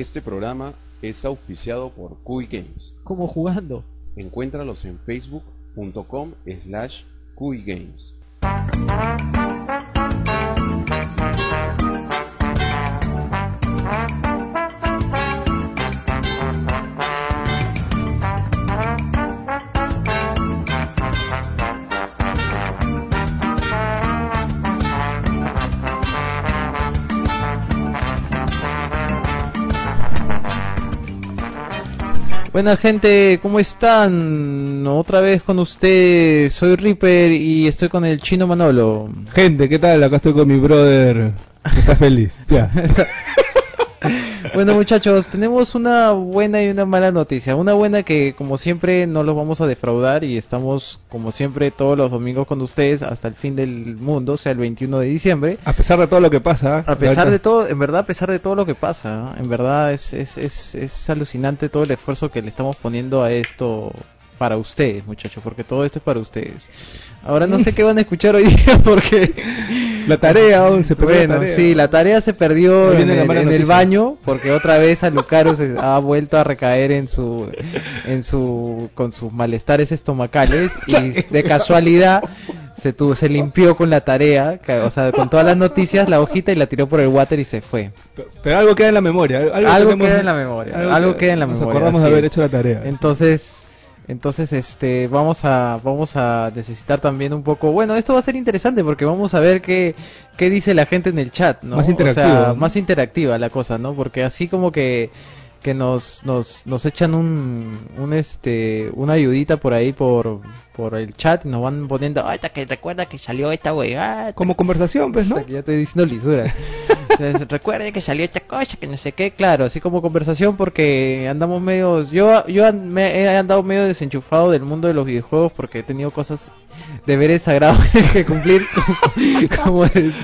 Este programa es auspiciado por Cuy Games. ¿Cómo jugando? Encuéntralos en facebook.com slash Games. Buena gente, ¿cómo están? Otra vez con ustedes, soy Reaper y estoy con el chino Manolo. Gente, ¿qué tal? Acá estoy con mi brother, está feliz. Ya. Bueno muchachos, tenemos una buena y una mala noticia. Una buena que como siempre no los vamos a defraudar y estamos como siempre todos los domingos con ustedes hasta el fin del mundo, o sea el 21 de diciembre. A pesar de todo lo que pasa. A pesar de todo, en verdad a pesar de todo lo que pasa, en verdad es, es, es, es alucinante todo el esfuerzo que le estamos poniendo a esto para ustedes, muchachos, porque todo esto es para ustedes. Ahora no sé qué van a escuchar hoy día porque la tarea oh, se perdió. Bueno, sí, la tarea se perdió en, el, baño porque otra vez a Lucaro se ha vuelto a recaer en su en su con sus malestares estomacales y de casualidad se tuvo, se limpió con la tarea, o sea, con todas las noticias la hojita y la tiró por el water y se fue. Pero, algo queda en la memoria, algo, queda en la memoria, algo, queda en la memoria. Nos acordamos de haber hecho la tarea. Entonces entonces, este, vamos a, vamos a necesitar también un poco, bueno, esto va a ser interesante porque vamos a ver qué, qué dice la gente en el chat, ¿no? Más interactiva. más interactiva la cosa, ¿no? Porque así como que, que nos, nos, nos echan un, un, este, una ayudita por ahí por, por el chat y nos van poniendo, ay, que recuerda que salió esta weá. Como conversación, pues, ¿no? Ya estoy diciendo lisura. recuerde que salió esta cosa, que no sé qué, claro, así como conversación porque andamos medio, yo, yo me he andado medio desenchufado del mundo de los videojuegos porque he tenido cosas, deberes sagrados que cumplir como, el,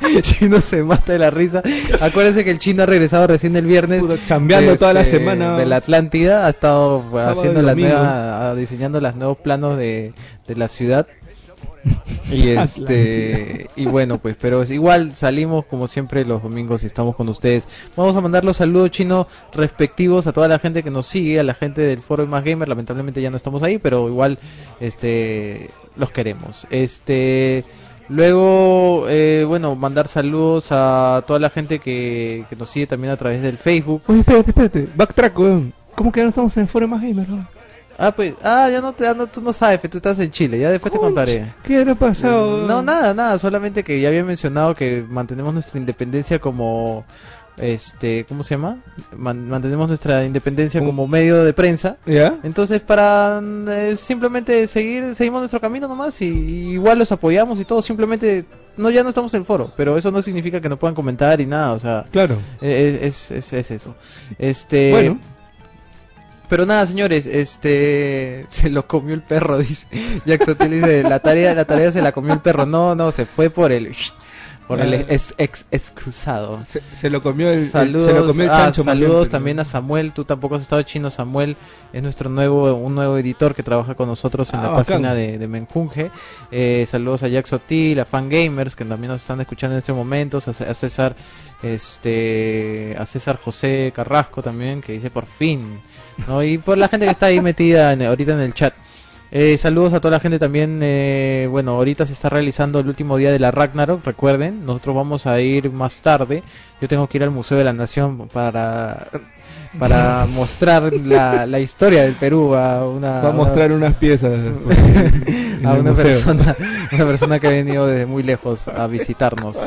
chino se mata de la risa. Acuérdense que el chino ha regresado recién el viernes. chambeando toda la este, semana. De la Atlántida. Ha estado haciendo la nueva, diseñando los nuevos planos de, de la ciudad. y este y bueno pues pero es igual salimos como siempre los domingos y estamos con ustedes vamos a mandar los saludos chinos respectivos a toda la gente que nos sigue a la gente del foro más gamer lamentablemente ya no estamos ahí pero igual este los queremos este Luego, eh, bueno, mandar saludos a toda la gente que, nos sigue también a través del Facebook. Oye, espérate, espérate, backtrack, weón. ¿Cómo que ya no estamos en foro más gamer, Ah, pues, ah, ya no, te, no, tú no sabes, tú estás en Chile, ya después te contaré. ¿Qué ha pasado? No, nada, nada, solamente que ya había mencionado que mantenemos nuestra independencia como, este, ¿cómo se llama? mantenemos nuestra independencia como medio de prensa. ¿Ya? Entonces, para eh, simplemente seguir, seguimos nuestro camino nomás y, igual los apoyamos y todo, simplemente no ya no estamos en el foro, pero eso no significa que no puedan comentar y nada, o sea, claro, eh, es, es, es, eso. Este, bueno, pero nada, señores, este se lo comió el perro, dice Jackson dice, la tarea, la tarea se la comió el perro. No, no, se fue por el por el ah. ex, excusado. Se, lo comió el, saludos, se lo comió el ah, chancho. saludos también a Samuel. Tú tampoco has estado chino. Samuel es nuestro nuevo un nuevo editor que trabaja con nosotros en la ah, página de, de Menjunge. Eh, saludos a Jack Sotil, a Fan Gamers que también nos están escuchando en este momento. A, César, este, a César José Carrasco también que dice por fin. ¿no? Y por la gente que está ahí metida ahorita en el chat. Eh, saludos a toda la gente también. Eh, bueno, ahorita se está realizando el último día de la Ragnarok. Recuerden, nosotros vamos a ir más tarde. Yo tengo que ir al Museo de la Nación para para mostrar la, la, historia del Perú a una va a mostrar unas piezas a una persona una persona que ha venido desde muy lejos a visitarnos.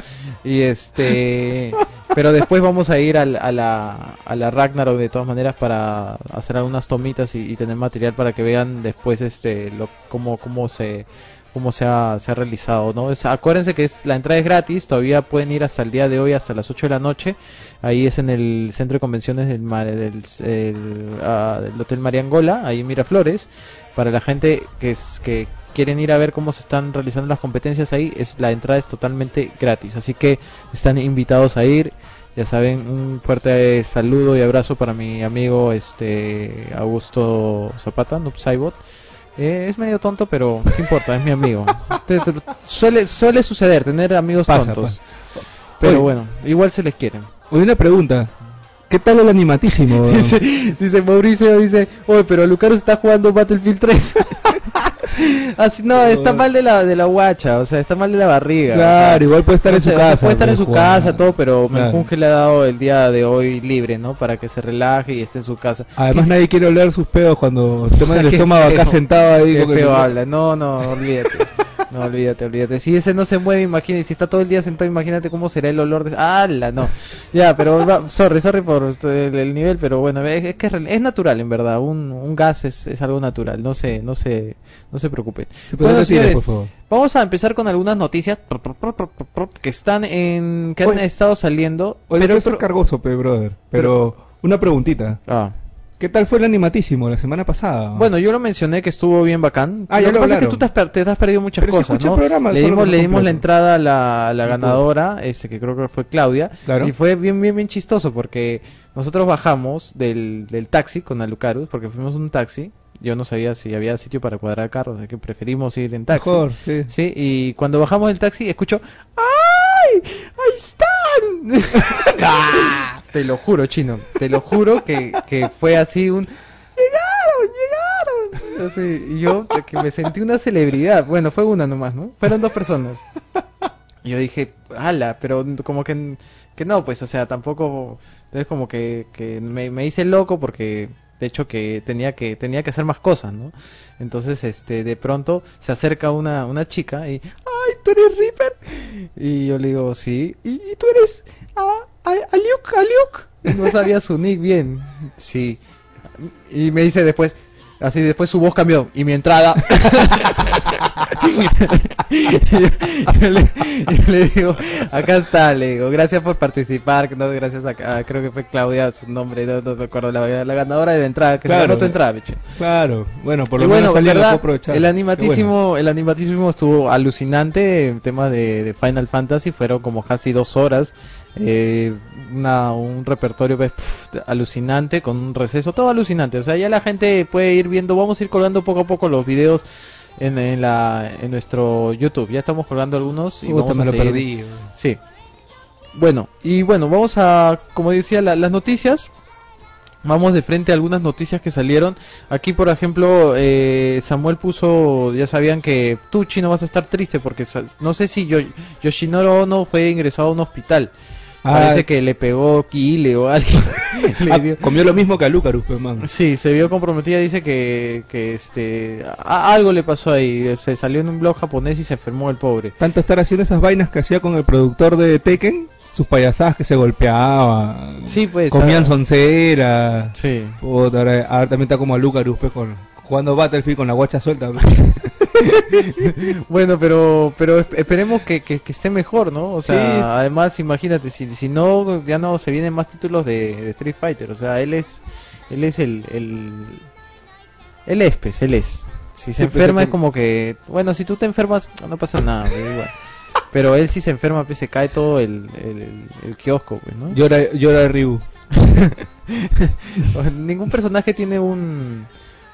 Y este pero después vamos a ir a la a la Ragnarok de todas maneras para hacer algunas tomitas y, tener material para que vean después este lo cómo cómo se cómo se ha, realizado, ¿no? acuérdense que es, la entrada es gratis, todavía pueden ir hasta el día de hoy, hasta las 8 de la noche, ahí es en el centro de convenciones del, del, ah, del Hotel Mariangola, ahí en Miraflores, para la gente que, es, que quieren ir a ver cómo se están realizando las competencias ahí, es, la entrada es totalmente gratis, así que están invitados a ir, ya saben, un fuerte saludo y abrazo para mi amigo este Augusto Zapata, Noob eh, es medio tonto, pero no importa, es mi amigo. suele, suele suceder tener amigos tontos. Pero bueno, igual se les quieren. Oye, una pregunta. ¿Qué tal el animatísimo? Dice, dice Mauricio, dice, oye, pero Lucaros está jugando Battlefield 3. Así, no, está mal de la, de la guacha, o sea, está mal de la barriga. Claro, o sea, igual puede estar no en su sé, casa. Puede estar en su casa, todo, pero Claro. Menjunge le ha dado el día de hoy libre, ¿no? Para que se relaje y esté en su casa. Además ¿Qué- nadie quiere oler sus pedos cuando se toma el estómago acá sentado ahí. Qué el- feo habla. No, no, olvídate. No, olvídate, olvídate. Si ese no se mueve, imagínate. Si está todo el día sentado, imagínate cómo será el olor de. ¡Hala! No. Ya, pero. va- sorry, sorry por el, el nivel, pero bueno, es, es que es, es natural, en verdad. Un, un gas es, es algo natural. No se, no se, no se preocupen. Sí, pero Bueno, señores, por favor. Vamos a empezar con algunas noticias que están en. que han estado saliendo. Oye, pero. pero es cargoso, pe, brother. Pero, una preguntita. Ah. ¿Qué tal fue el animatísimo la semana pasada? Bueno, yo lo mencioné que estuvo bien bacán. Ah, ya lo que lo pasa es que tú te has, te has perdido muchas Pero cosas, ¿no? programa, le dimos, le dimos la entrada a la, ganadora, este que creo que fue Claudia, Claro. y fue bien, bien, bien chistoso porque nosotros bajamos del, del taxi con Alucarus, porque fuimos en un taxi. Yo no sabía si había sitio para cuadrar carros, así que preferimos ir en taxi. Mejor, sí. Sí, y cuando bajamos del taxi escucho ¡Ay! ¡Ahí están! te lo juro, chino, te lo juro que, que fue así un ¡Llegaron! ¡Llegaron! Así, yo que me sentí una celebridad. Bueno, fue una nomás, ¿no? Fueron dos personas. Y yo dije, ala, pero como que, que no, pues, o sea, tampoco. Entonces, como que, que me, me hice loco porque, de hecho, que tenía que tenía que hacer más cosas, ¿no? Entonces, este, de pronto se acerca una, una chica y, ¡ay, tú eres Reaper! Y yo le digo, sí. ¿Y, y tú eres ah, Aliuk, Aliuk? Y no sabía su nick bien. Sí. Y me dice después, así después su voz cambió y mi entrada. y yo, le, yo le digo, acá está, le digo, gracias por participar, no, gracias a, a- creo que fue Claudia su nombre, no, no me acuerdo, la, la ganadora de la entrada, que Claro. se ganó tu entrada, bicho. Claro. Bueno, por Y lo bueno, menos puede aprovechar. El animatísimo, el animatísimo estuvo alucinante en tema de, de Final Fantasy, fueron como casi dos horas, eh, una, un repertorio pues, alucinante con un receso, todo alucinante, o sea ya la gente puede ir viendo, vamos a ir colgando poco a poco los videos en, en la, en nuestro YouTube, ya estamos colgando algunos y vamos a lo perdí. Sí. Bueno, y bueno, vamos a, como decía, la- las noticias. Vamos de frente a algunas noticias que salieron. Aquí, por ejemplo, eh, Samuel puso, ya sabían que tú, Chino, vas a estar triste porque no sé si yo, Yoshinoro Ono fue ingresado a un hospital. Ah, Parece que le pegó Kile o alguien. le ah, dio- comió lo mismo que a Lucarus, pe, man. Sí, se vio comprometida, dice que, que este, a- algo le pasó ahí, se salió en un blog japonés y se enfermó el pobre. Tanto estar haciendo esas vainas que hacía con el productor de Tekken, sus payasadas que se golpeaban. Sí, pues, Comían ah, soncera. Sí. Puta, ahora, ahora también está como a Lucarus, pe, con, jugando Battlefield con la guacha suelta. Bueno, pero pero esp- esperemos que, que, que esté mejor, ¿no? O sea, Sí. además, imagínate, si, si no, ya no se vienen más títulos de, de Street Fighter. O sea, él es él es el... el él es, pues, él es. Si se Sí, pues, enferma es como que... Bueno, si tú te enfermas, no pasa nada, igual. Pero él si se enferma, pues se cae todo el, el, el- el kiosco, pues, ¿no? Llora, llora Ryu. Ningún personaje tiene un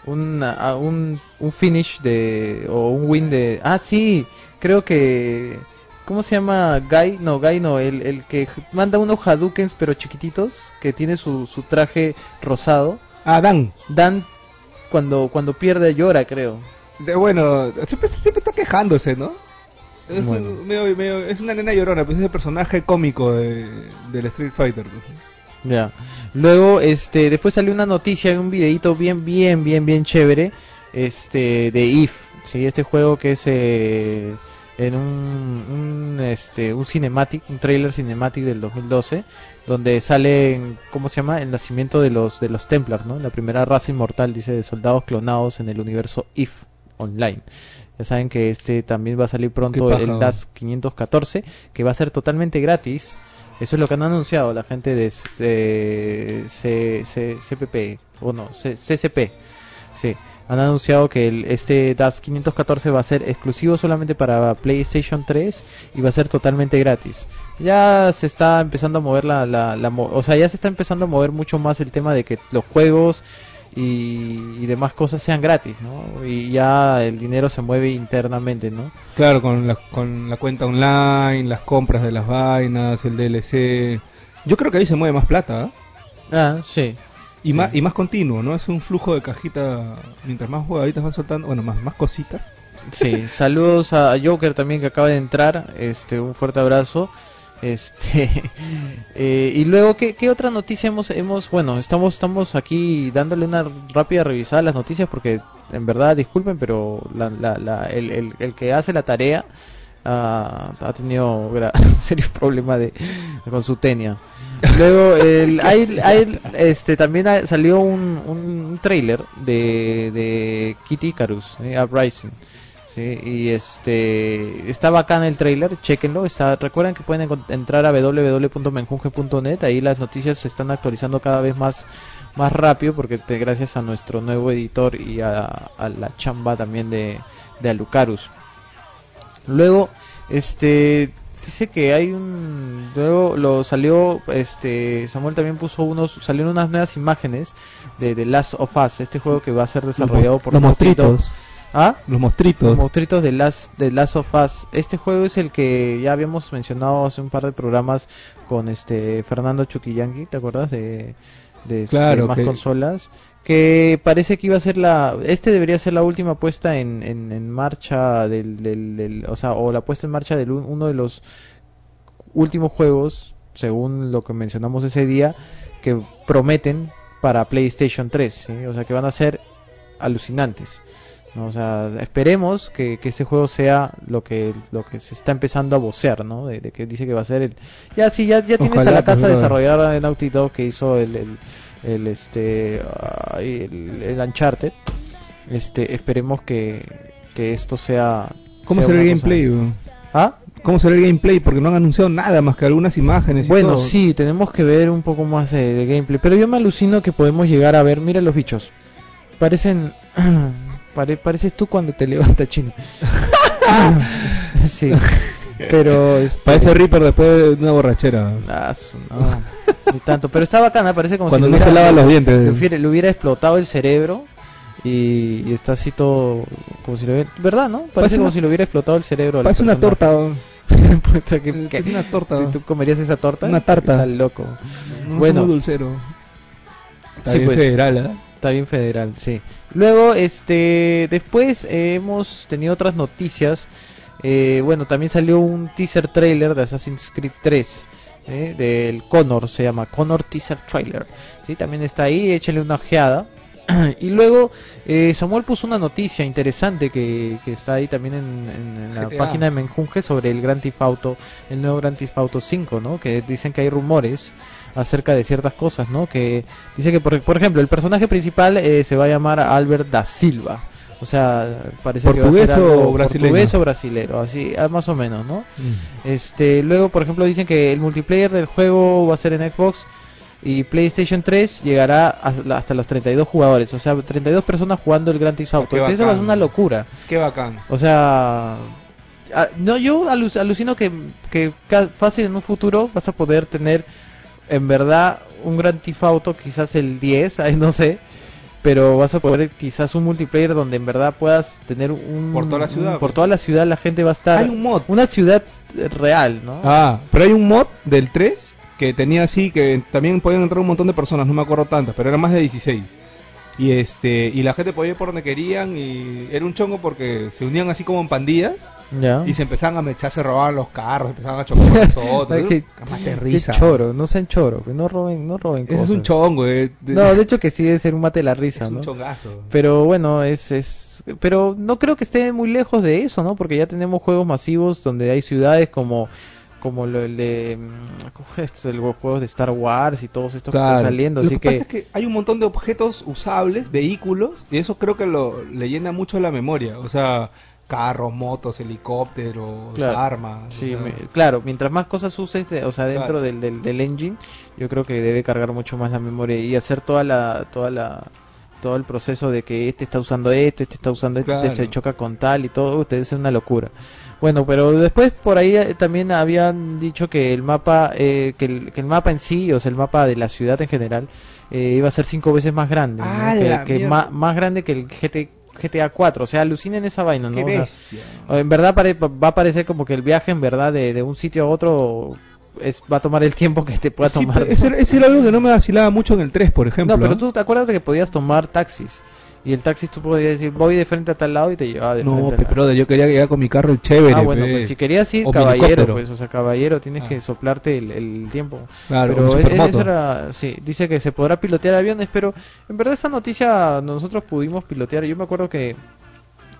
un, a- un un finish de o un win de ah sí creo que cómo se llama Guy no Guy no el, el que manda unos Hadoukens pero chiquititos que tiene su, su traje rosado Ah, Dan. Dan cuando cuando pierde llora creo De, bueno, siempre, siempre está quejándose, ¿no? Es, Bueno. un- medio- medio- es una nena llorona, pues es el personaje cómico de, del Street Fighter. pues. Ya. Luego, este, después salió una noticia, un videito bien, bien, bien, bien chévere, este, de If, sí, este juego que es eh, en un, un, este, un cinematic, un trailer cinematic del 2012, donde sale, ¿cómo se llama? El nacimiento de los, de los Templars, ¿no? La primera raza inmortal, dice, de soldados clonados en el universo If Online. Ya saben que este también va a salir pronto el. DAS 514, que va a ser totalmente gratis. Eso es lo que han anunciado la gente de C- C- o no, CCP. Sí, han anunciado que el, este DAS 514 va a ser exclusivo solamente para PlayStation 3 y va a ser totalmente gratis. Ya se está empezando a mover la, la, o sea, ya se está empezando a mover mucho más el tema de que los juegos y, y demás cosas sean gratis, ¿no? Y ya el dinero se mueve internamente, ¿no? Claro, con la, con la cuenta online, las compras de las vainas, el DLC. Yo creo que ahí se mueve más plata, ¿ah? Ah, sí. Y, más, y más continuo, ¿no? Es un flujo de cajita, mientras más jugaditas van soltando, bueno, más, más cositas. Sí, saludos a Joker también que acaba de entrar, este, un fuerte abrazo. Este, eh, y luego, ¿qué, ¿qué, otra noticia hemos, hemos, bueno, estamos, estamos aquí dándole una rápida revisada a las noticias porque, en verdad, disculpen, pero la, la, la, el, el, el, que hace la tarea uh, ha tenido serios problemas de, con su tenia. Luego, el, hay, hay, este, también salió un, un trailer de, de Kitty Icarus, eh, Uprising. Sí, y este está bacán el trailer, chequenlo. Está, recuerden que pueden entrar a www.menjunge.net, ahí las noticias se están actualizando cada vez más, más rápido porque te, gracias a nuestro nuevo editor y a, a la chamba también de, de Alucarus. Luego, este dice que hay un luego lo salió este Samuel también puso unos salieron unas nuevas imágenes de The Last of Us este juego que va a ser desarrollado por los monstruitos ¿Ah? Los monstruitos. Los monstruitos de Last, de Last of Us. Este juego es el que ya habíamos mencionado hace un par de programas con este Fernando Chuquillanqui, ¿te acuerdas? De, de claro, más que... consolas. Que parece que iba a ser la. Este debería ser la última puesta en, en, en marcha del, del, del, O sea, o la puesta en marcha de uno de los últimos juegos, según lo que mencionamos ese día, que prometen para PlayStation 3. ¿sí? O sea, que van a ser alucinantes. O sea, esperemos que, que, este juego sea lo que lo que se está empezando a vocear, ¿no? De, de que dice que va a ser el ya sí ya ya tienes Ojalá, a la casa pero- desarrolladora de Naughty Dog que hizo el el, el, este el, el Uncharted. Este, esperemos que, que esto sea ¿Cómo sea será el gameplay? ¿Ah? ¿Cómo será el gameplay? Porque no han anunciado nada más que algunas imágenes. y Bueno, todo. sí, tenemos que ver un poco más de, de gameplay. Pero yo me alucino que podemos llegar a ver. Mira los bichos. Parecen. pare- pareces tú cuando te levantas, chino. sí. Pero. este- Parece Reaper después de una borrachera. Ah, no, ni tanto. Pero está bacana, parece como Cuando si no le se hubiera- lava los dientes. le hubiera, le hubiera explotado el cerebro. Y, y está así todo. Como si lo hubiera. ¿Verdad, no? Parece, Parece como una- si le hubiera explotado el cerebro. Parece una torta. que- Es una torta. ¿Tú, tú comerías esa torta? Una tarta. Estás loco. No, Bueno. dulcero. Está Sí, bien pues. federal, ¿eh? Está bien federal, sí. Luego, este, después eh, hemos tenido otras noticias. Eh, bueno, también salió un teaser trailer de Assassin's Creed 3. ¿eh? Del Connor, se llama Connor Teaser Trailer. ¿sí? También está ahí, échale una ojeada. y luego eh, Samuel puso una noticia interesante que, que está ahí también en, en- en la GTA. página de Menjunje sobre el Grand Theft Auto, el nuevo Grand Theft Auto 5, ¿no? Que dicen que hay rumores acerca de ciertas cosas, ¿no? Que dice que, por, por ejemplo, el personaje principal eh, se va a llamar Albert da Silva. O sea, parece que va a ¿Portugués ser o algo brasileño? portugués o brasilero, así, ah, más o menos, ¿no? Este, luego, por ejemplo, dicen que el multiplayer del juego va a ser en Xbox y PlayStation 3 llegará hasta los 32 jugadores, o sea, 32 personas jugando el Grand Theft Auto. eso es una locura. Qué bacán. O sea, ah, no, yo alu- alucino que, que fácil en un futuro vas a poder tener en verdad un Grand Theft Auto, quizás el 10, ahí no sé, pero vas a poder quizás un multiplayer donde en verdad puedas tener un Por toda la ciudad, un- por toda la ciudad la gente va a estar Hay un mod. una ciudad real, ¿no? Ah, pero hay un mod del 3 que tenía así que también podían entrar un montón de personas, no me acuerdo tantas, pero eran más de 16. Y este y la gente podía ir por donde querían y era un chongo porque se unían así como en pandillas ya. y se empezaban a mechar, se robaban los carros, empezaban a chocar los otros. Qué risa. choro, no sean choro, que no roben, no roben cosas. es un chongo, eh. De- No, de hecho que sí debe ser un mate de la es risa, un ¿no? chongazo. Pero bueno, es, es... Pero no creo que esté muy lejos de eso, ¿no? Porque ya tenemos juegos masivos donde hay ciudades como como lo, el de mm, ¿cómo es esto? El- los juegos de Star Wars y todos estos que están saliendo, Lo así que, que, pasa es que hay un montón de objetos usables, vehículos, y eso creo que lo, le llena mucho la memoria. O sea, carros, motos, helicópteros, Claro. armas. sí, o sea, me- claro, mientras más cosas uses, de- o sea, dentro Claro. del, del, del engine, yo creo que debe cargar mucho más la memoria y hacer toda la toda la todo el proceso de que este está usando esto, este está usando esto, este se choca con tal y todo, usted es una locura. Bueno, pero después por ahí eh, también habían dicho que el mapa, eh, que, el, que el mapa en sí, o sea, el mapa de la ciudad en general, eh, iba a ser cinco veces más grande, ¿no? ¡Ah, que, más grande que el GT, GTA 4, o sea, alucinen esa vaina, ¿no? O sea, en verdad pare- va a parecer como que el viaje en verdad de, de un sitio a otro es, va a tomar el tiempo que te pueda Sí, tomar. ese, era- ese era algo que no me vacilaba mucho en el 3, por ejemplo. no, pero tú te acuerdas de que podías tomar taxis. Y el taxi tú podías decir, voy de frente a tal lado y te llevaba de No, frente a pe, la- brother, yo quería llegar con mi carro el chévere. Ah, bueno, pues si querías ir, O caballero, pues, o sea, caballero, tienes Ah. que soplarte el, el tiempo. Claro, pero es- eso era, sí, dice que se podrá pilotear aviones, pero en verdad esa noticia nosotros pudimos pilotear. Yo me acuerdo que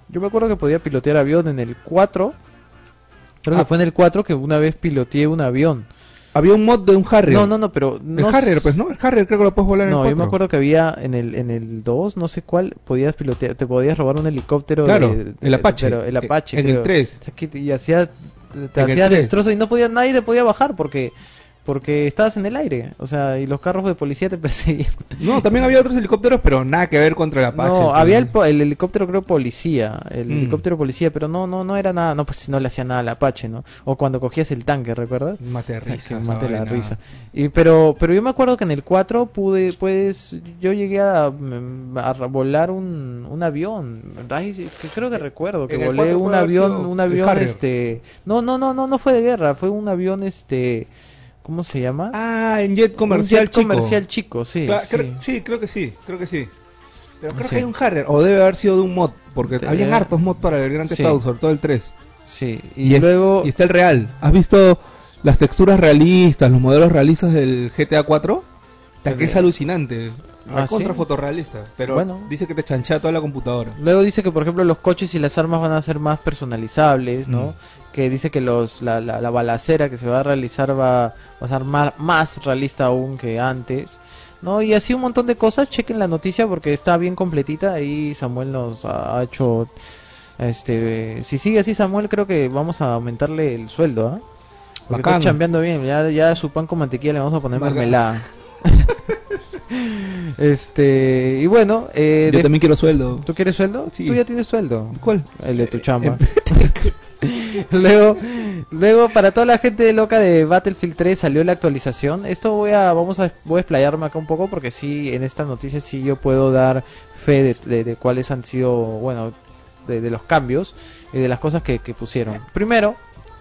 yo me acuerdo que podía pilotear avión en el 4. Creo Ah. que fue en el 4 que una vez piloteé un avión. Había un mod de un Harrier. No, no, no, pero El no Harrier, pues, ¿no? El Harrier creo que lo puedes volar en No, el yo me 4. acuerdo que había en el en el 2, no sé cuál, podías pilotear, te podías robar un helicóptero Claro, de- de- el Apache. pero el Apache En el creo. 3. O sea, que- y hacía te En el hacía 3. destrozo y no podía nadie te podía bajar porque porque estabas en el aire, o sea, y los carros de policía te perseguían. No, también había otros helicópteros, pero nada que ver contra el Apache. no, había el, el helicóptero creo policía, el Mm. helicóptero policía, pero no no no era nada, no pues no le hacía nada al Apache, ¿no? O cuando cogías el tanque, ¿recuerdas? Mate de risa. mate la risa. Y, pero, pero yo me acuerdo que en el 4 pude, pues, yo llegué a, mm, a volar un, un avión. Ay, creo que recuerdo que volé 4 un avión, un avión, este, no, no, no, no, no fue de guerra, fue un avión, este, ¿cómo se llama? Ah, en jet un comercial jet chico. comercial chico, sí, Cla- sí. creo- sí, creo que sí, creo que sí. Pero creo Sí. que hay un Harrier, o debe haber sido de un mod, porque Te- habían hartos mods para el Gran Sí. Sobre todo el 3. Sí, y, luego, y está el real. ¿Has visto las texturas realistas, los modelos realistas del GTA 4? Ta, que es alucinante. Ah, contra ¿sí? fotorrealista. Pero Bueno. dice que te chanchea toda la computadora. Luego dice que, por ejemplo, los coches y las armas van a ser más personalizables, ¿no? Mm. Que dice que los, la, la, la balacera que se va a realizar va, va a ser más, más realista aún que antes, ¿no? Y así un montón de cosas. Chequen la noticia porque está bien completita. Ahí Samuel nos ha hecho... Este, si sigue así Samuel, creo que vamos a aumentarle el sueldo, ¿ah? Porque está chambeando bien. Ya, ya su pan con mantequilla le vamos a poner Bacán. mermelada. este, y bueno, eh, Yo de- también quiero sueldo. ¿Tú quieres sueldo? Sí. Tú ya tienes sueldo. ¿Cuál? El de tu chamba. luego, luego para toda la gente loca de Battlefield 3 salió la actualización. Esto voy a, vamos a, voy a explayarme acá un poco porque sí, en esta noticia sí yo puedo dar fe de, de- de cuáles han sido, bueno, de, de los cambios y de las cosas que, que pusieron. Primero,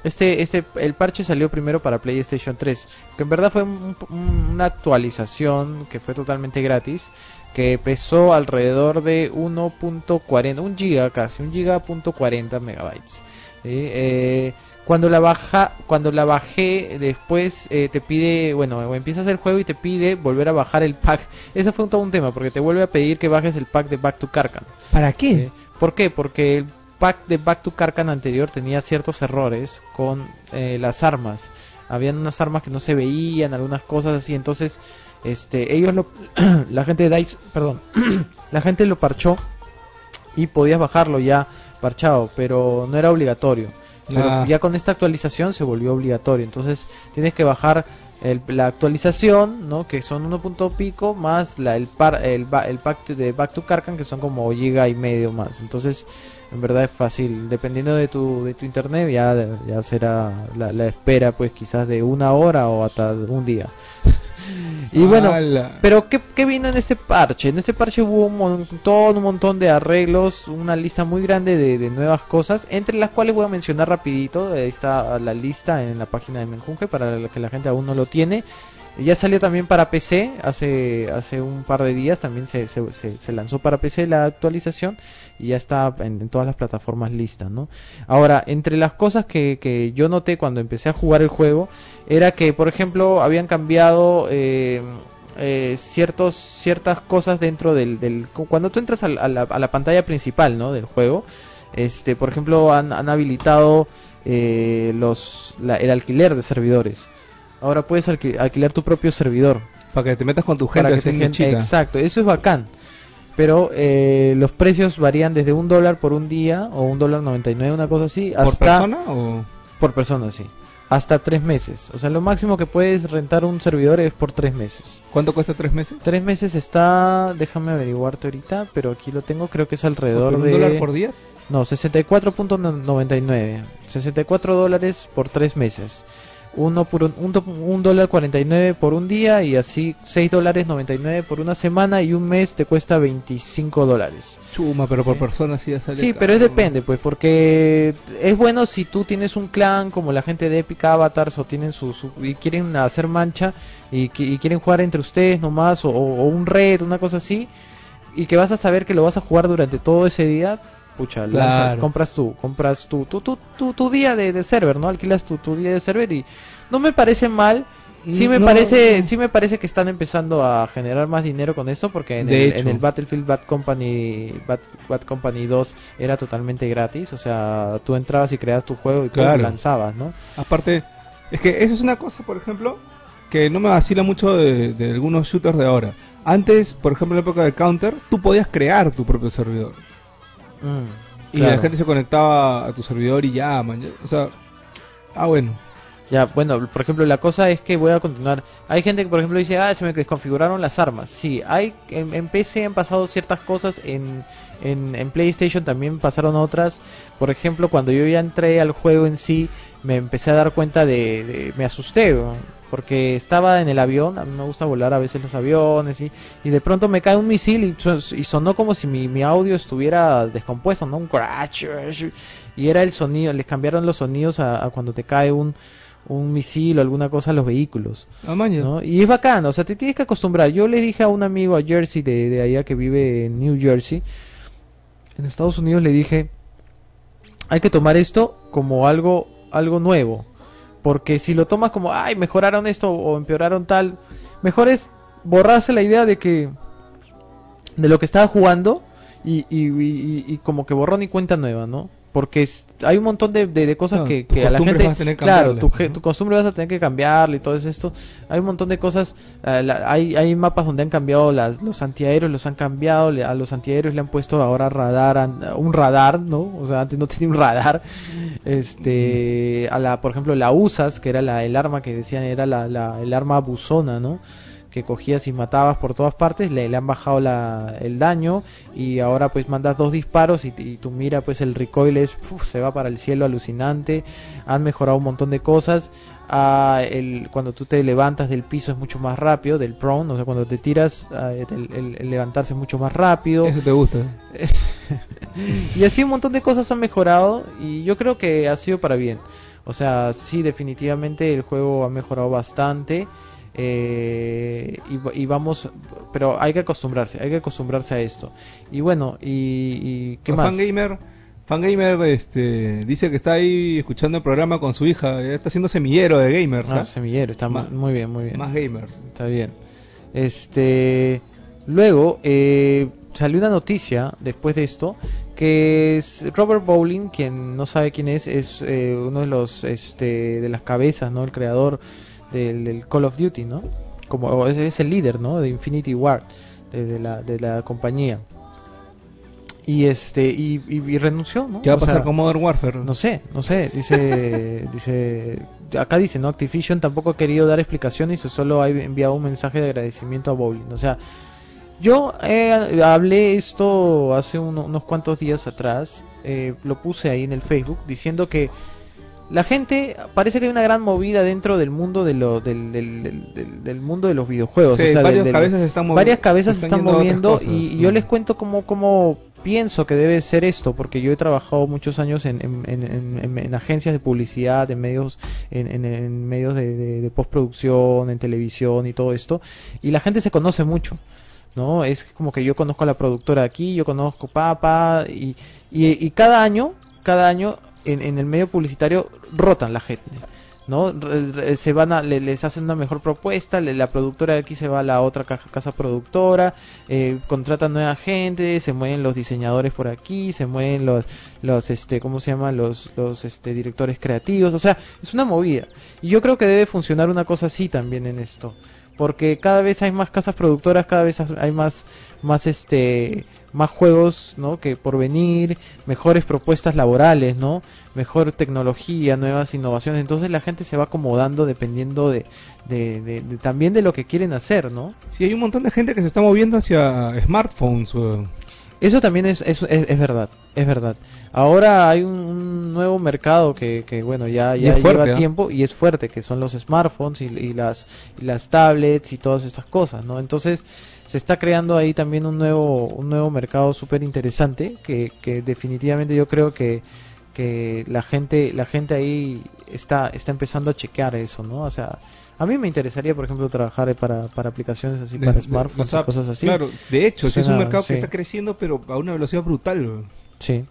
este, este, el parche salió primero para PlayStation 3, que en verdad fue un- un- una actualización que fue totalmente gratis, que pesó alrededor de 1.40, un giga casi, un giga punto 40 megabytes. ¿sí? Eh, cuando la baja, cuando la bajé después eh, te pide, bueno, empiezas el juego y te pide volver a bajar el pack. Ese fue un, todo un tema porque te vuelve a pedir que bajes el pack de Back to Karkan. ¿Para ¿sí? ¿Por qué? Porque el pack de Back to Karkan anterior tenía ciertos errores con eh, las armas. Habían unas armas que no se veían, algunas cosas así, entonces este ellos lo la gente de DICE, perdón, la gente lo parchó y podías bajarlo ya parchado, pero no era obligatorio. Pero Ah. ya con esta actualización se volvió obligatorio, entonces tienes que bajar el- la actualización, ¿no? Que son uno punto pico más la, el, par, el, el pack de Back to Karkan que son como giga y medio más. Entonces, en verdad es fácil. Dependiendo de tu, de tu internet, ya, ya será la, la espera, pues quizás de una hora o hasta un día. y bueno, pero ¿qué, ¿qué vino en este parche? En este parche hubo un montón, un montón de arreglos, una lista muy grande de, de nuevas cosas, entre las cuales voy a mencionar rapidito, ahí está la lista en la página de Menjunje para que la gente aún no lo tiene. Ya salió también para PC hace hace un par de días, también se, se, se- lanzó para PC la actualización y ya está en, todas las plataformas lista, ¿no? Ahora, entre las cosas que, que yo noté cuando empecé a jugar el juego, era que, por ejemplo, habían cambiado eh, eh, ciertos, ciertas cosas dentro del, del... Cuando tú entras a, la, a la pantalla principal, ¿no? Del juego, este, por ejemplo, han, han habilitado eh, los, la- el alquiler de servidores. Ahora puedes alqui- alquilar tu propio servidor Para que te metas con tu gente, para que te en gen- chica. Exacto, eso es bacán. Pero eh, los precios varían desde un dólar por un día o un dólar 99, una cosa así, ¿Por hasta persona o...? por persona, sí. Hasta tres meses. O sea, lo máximo que puedes rentar un servidor es por tres meses. ¿Cuánto cuesta tres meses? Tres meses está, déjame averiguarte ahorita, pero aquí lo tengo, creo que es alrededor ¿Por un de... dólar por día? No, 64.99. 64 dólares por tres meses. Uno por un, un, dólar 49 por un día y así 6 dólares 99 por una semana y un mes te cuesta 25 dólares. Chuma, pero por persona sí sale Sí, pero es depende, pues, porque es bueno si tú tienes un clan como la gente de Epic Avatars o tienen su, y quieren hacer mancha y, quieren jugar entre ustedes nomás o, un red, una cosa así y que vas a saber que lo vas a jugar durante todo ese día, pucha, compras tú, compras tu, tu, tu, tu, día de, server, ¿no? Alquilas tu, tu día de server y no me parece mal. Sí me parece, sí me parece que están empezando a generar más dinero con esto porque en, el, en el, Battlefield Bad Company Bad, Company 2 era totalmente gratis, o sea, tú entrabas y creabas tu juego y claro. lanzabas, ¿no? Aparte, es que eso es una cosa, por ejemplo, que no me vacila mucho de, de algunos shooters de ahora. Antes, por ejemplo, en la época de Counter, tú podías crear tu propio servidor. Mm, y la gente se conectaba a tu servidor y ya, man, o sea, ah bueno. Ya, bueno, por ejemplo, la cosa es que voy a continuar. Hay gente que, por ejemplo, dice, ah, se me desconfiguraron las armas. Sí, hay en, PC han pasado ciertas cosas, en, en, PlayStation también pasaron otras. Por ejemplo, cuando yo ya entré al juego en sí, me empecé a dar cuenta de... me asusté, porque estaba en el avión, a mí me gusta volar a veces los aviones y, y de pronto me cae un misil y, sonó como si mi, mi, audio estuviera descompuesto, ¿no? Un crash y era el sonido, les cambiaron los sonidos a, cuando te cae un, un misil o alguna cosa a los vehículos. Ah, ¿no? Y es bacano, o sea, te tienes que acostumbrar. Yo le dije a un amigo a Jersey de, de allá que vive en New Jersey, en Estados Unidos le dije, hay que tomar esto como algo, algo nuevo porque si lo tomas como, ay, mejoraron esto o empeoraron tal, mejor es borrarse la idea de que, de lo que estaba jugando y, y, y, y como que borrón y cuenta nueva, ¿no? porque hay un montón de, de, cosas que, a la gente claro tu, tu, costumbre vas a tener que cambiarle y todo esto. Hay un montón de cosas eh, hay hay mapas donde han cambiado las, los antiaéreos los han cambiado a los antiaéreos le han puesto ahora radar un radar no o sea antes no tenía un radar. Este a la por ejemplo la USAS que era la, el arma que decían era la, la el arma buzona no que cogías y matabas por todas partes, le, le han bajado la, el daño y ahora pues mandas dos disparos y, tu mira pues el recoil es, se va para el cielo alucinante, han mejorado un montón de cosas, ah, el, cuando tú te levantas del piso es mucho más rápido, del prone, o sea cuando te tiras ah, el, levantarse es mucho más rápido. Eso te gusta. y así un montón de cosas han mejorado y yo creo que ha sido para bien. O sea, sí, definitivamente el juego ha mejorado bastante. Eh, y, vamos, pero hay que acostumbrarse, hay que acostumbrarse a esto. Y bueno, y, ¿qué más? Fangamer, Fangamer este, dice que está ahí escuchando el programa con su hija, está haciendo semillero de gamers. Ah, semillero, está muy bien, muy bien. Más gamers. Está bien. Este, luego eh, salió una noticia después de esto que es Robert Bowling, quien no sabe quién es, es eh, uno de los este, de las cabezas, no, el creador del, Call of Duty, ¿no? Como es, el líder, ¿no? De Infinity War, de, la, de la compañía. Y este y, y, renunció, ¿no? ¿Qué va a pasar con Modern Warfare? No sé, no sé. Dice, dice, acá dice, ¿no? Activision tampoco ha querido dar explicaciones y solo ha enviado un mensaje de agradecimiento a Bowling. O sea, yo eh, hablé esto hace unos cuantos días atrás, eh, lo puse ahí en el Facebook diciendo que la gente parece que hay una gran movida dentro del mundo de lo, del, del, mundo de los videojuegos. varias, cabezas están varias cabezas se están moviendo y, yo les cuento cómo, cómo pienso que debe ser esto, porque yo he trabajado muchos años en, en, en, agencias de publicidad, en medios, en, medios de, de, postproducción, en televisión y todo esto, y la gente se conoce mucho. ¿no? Es como que yo conozco a la productora aquí, yo conozco Papa, y, y, y cada año, cada año en, el medio publicitario rotan la gente. ¿no? Se van a, les hacen una mejor propuesta, la productora de aquí se va a la otra casa productora, eh, contratan nueva gente, se mueven los diseñadores por aquí, se mueven los, los este, ¿cómo se llama? Los, los este, directores creativos, o sea, es una movida. Y yo creo que debe funcionar una cosa así también en esto porque cada vez hay más casas productoras, cada vez hay más, más este, más juegos, ¿no? Que por venir, mejores propuestas laborales, ¿no? Mejor tecnología, nuevas innovaciones. Entonces la gente se va acomodando dependiendo de, de, también de lo que quieren hacer, ¿no? Sí, hay un montón de gente que se está moviendo hacia smartphones. Eso también es, es, es, verdad, es verdad. Ahora hay un, nuevo mercado que, que bueno, ya, ya lleva tiempo y es fuerte, que son los smartphones y, y, las, y las tablets y todas estas cosas, ¿no? Entonces se está creando ahí también un nuevo, un nuevo mercado súper interesante que, que definitivamente yo creo que, que la gente, la gente ahí está, está empezando a chequear eso, ¿no? O sea, a mí me interesaría, por ejemplo, trabajar para, para aplicaciones así, para smartphones y cosas así. Claro, de hecho, es un mercado que está creciendo, pero a una velocidad brutal. Sí.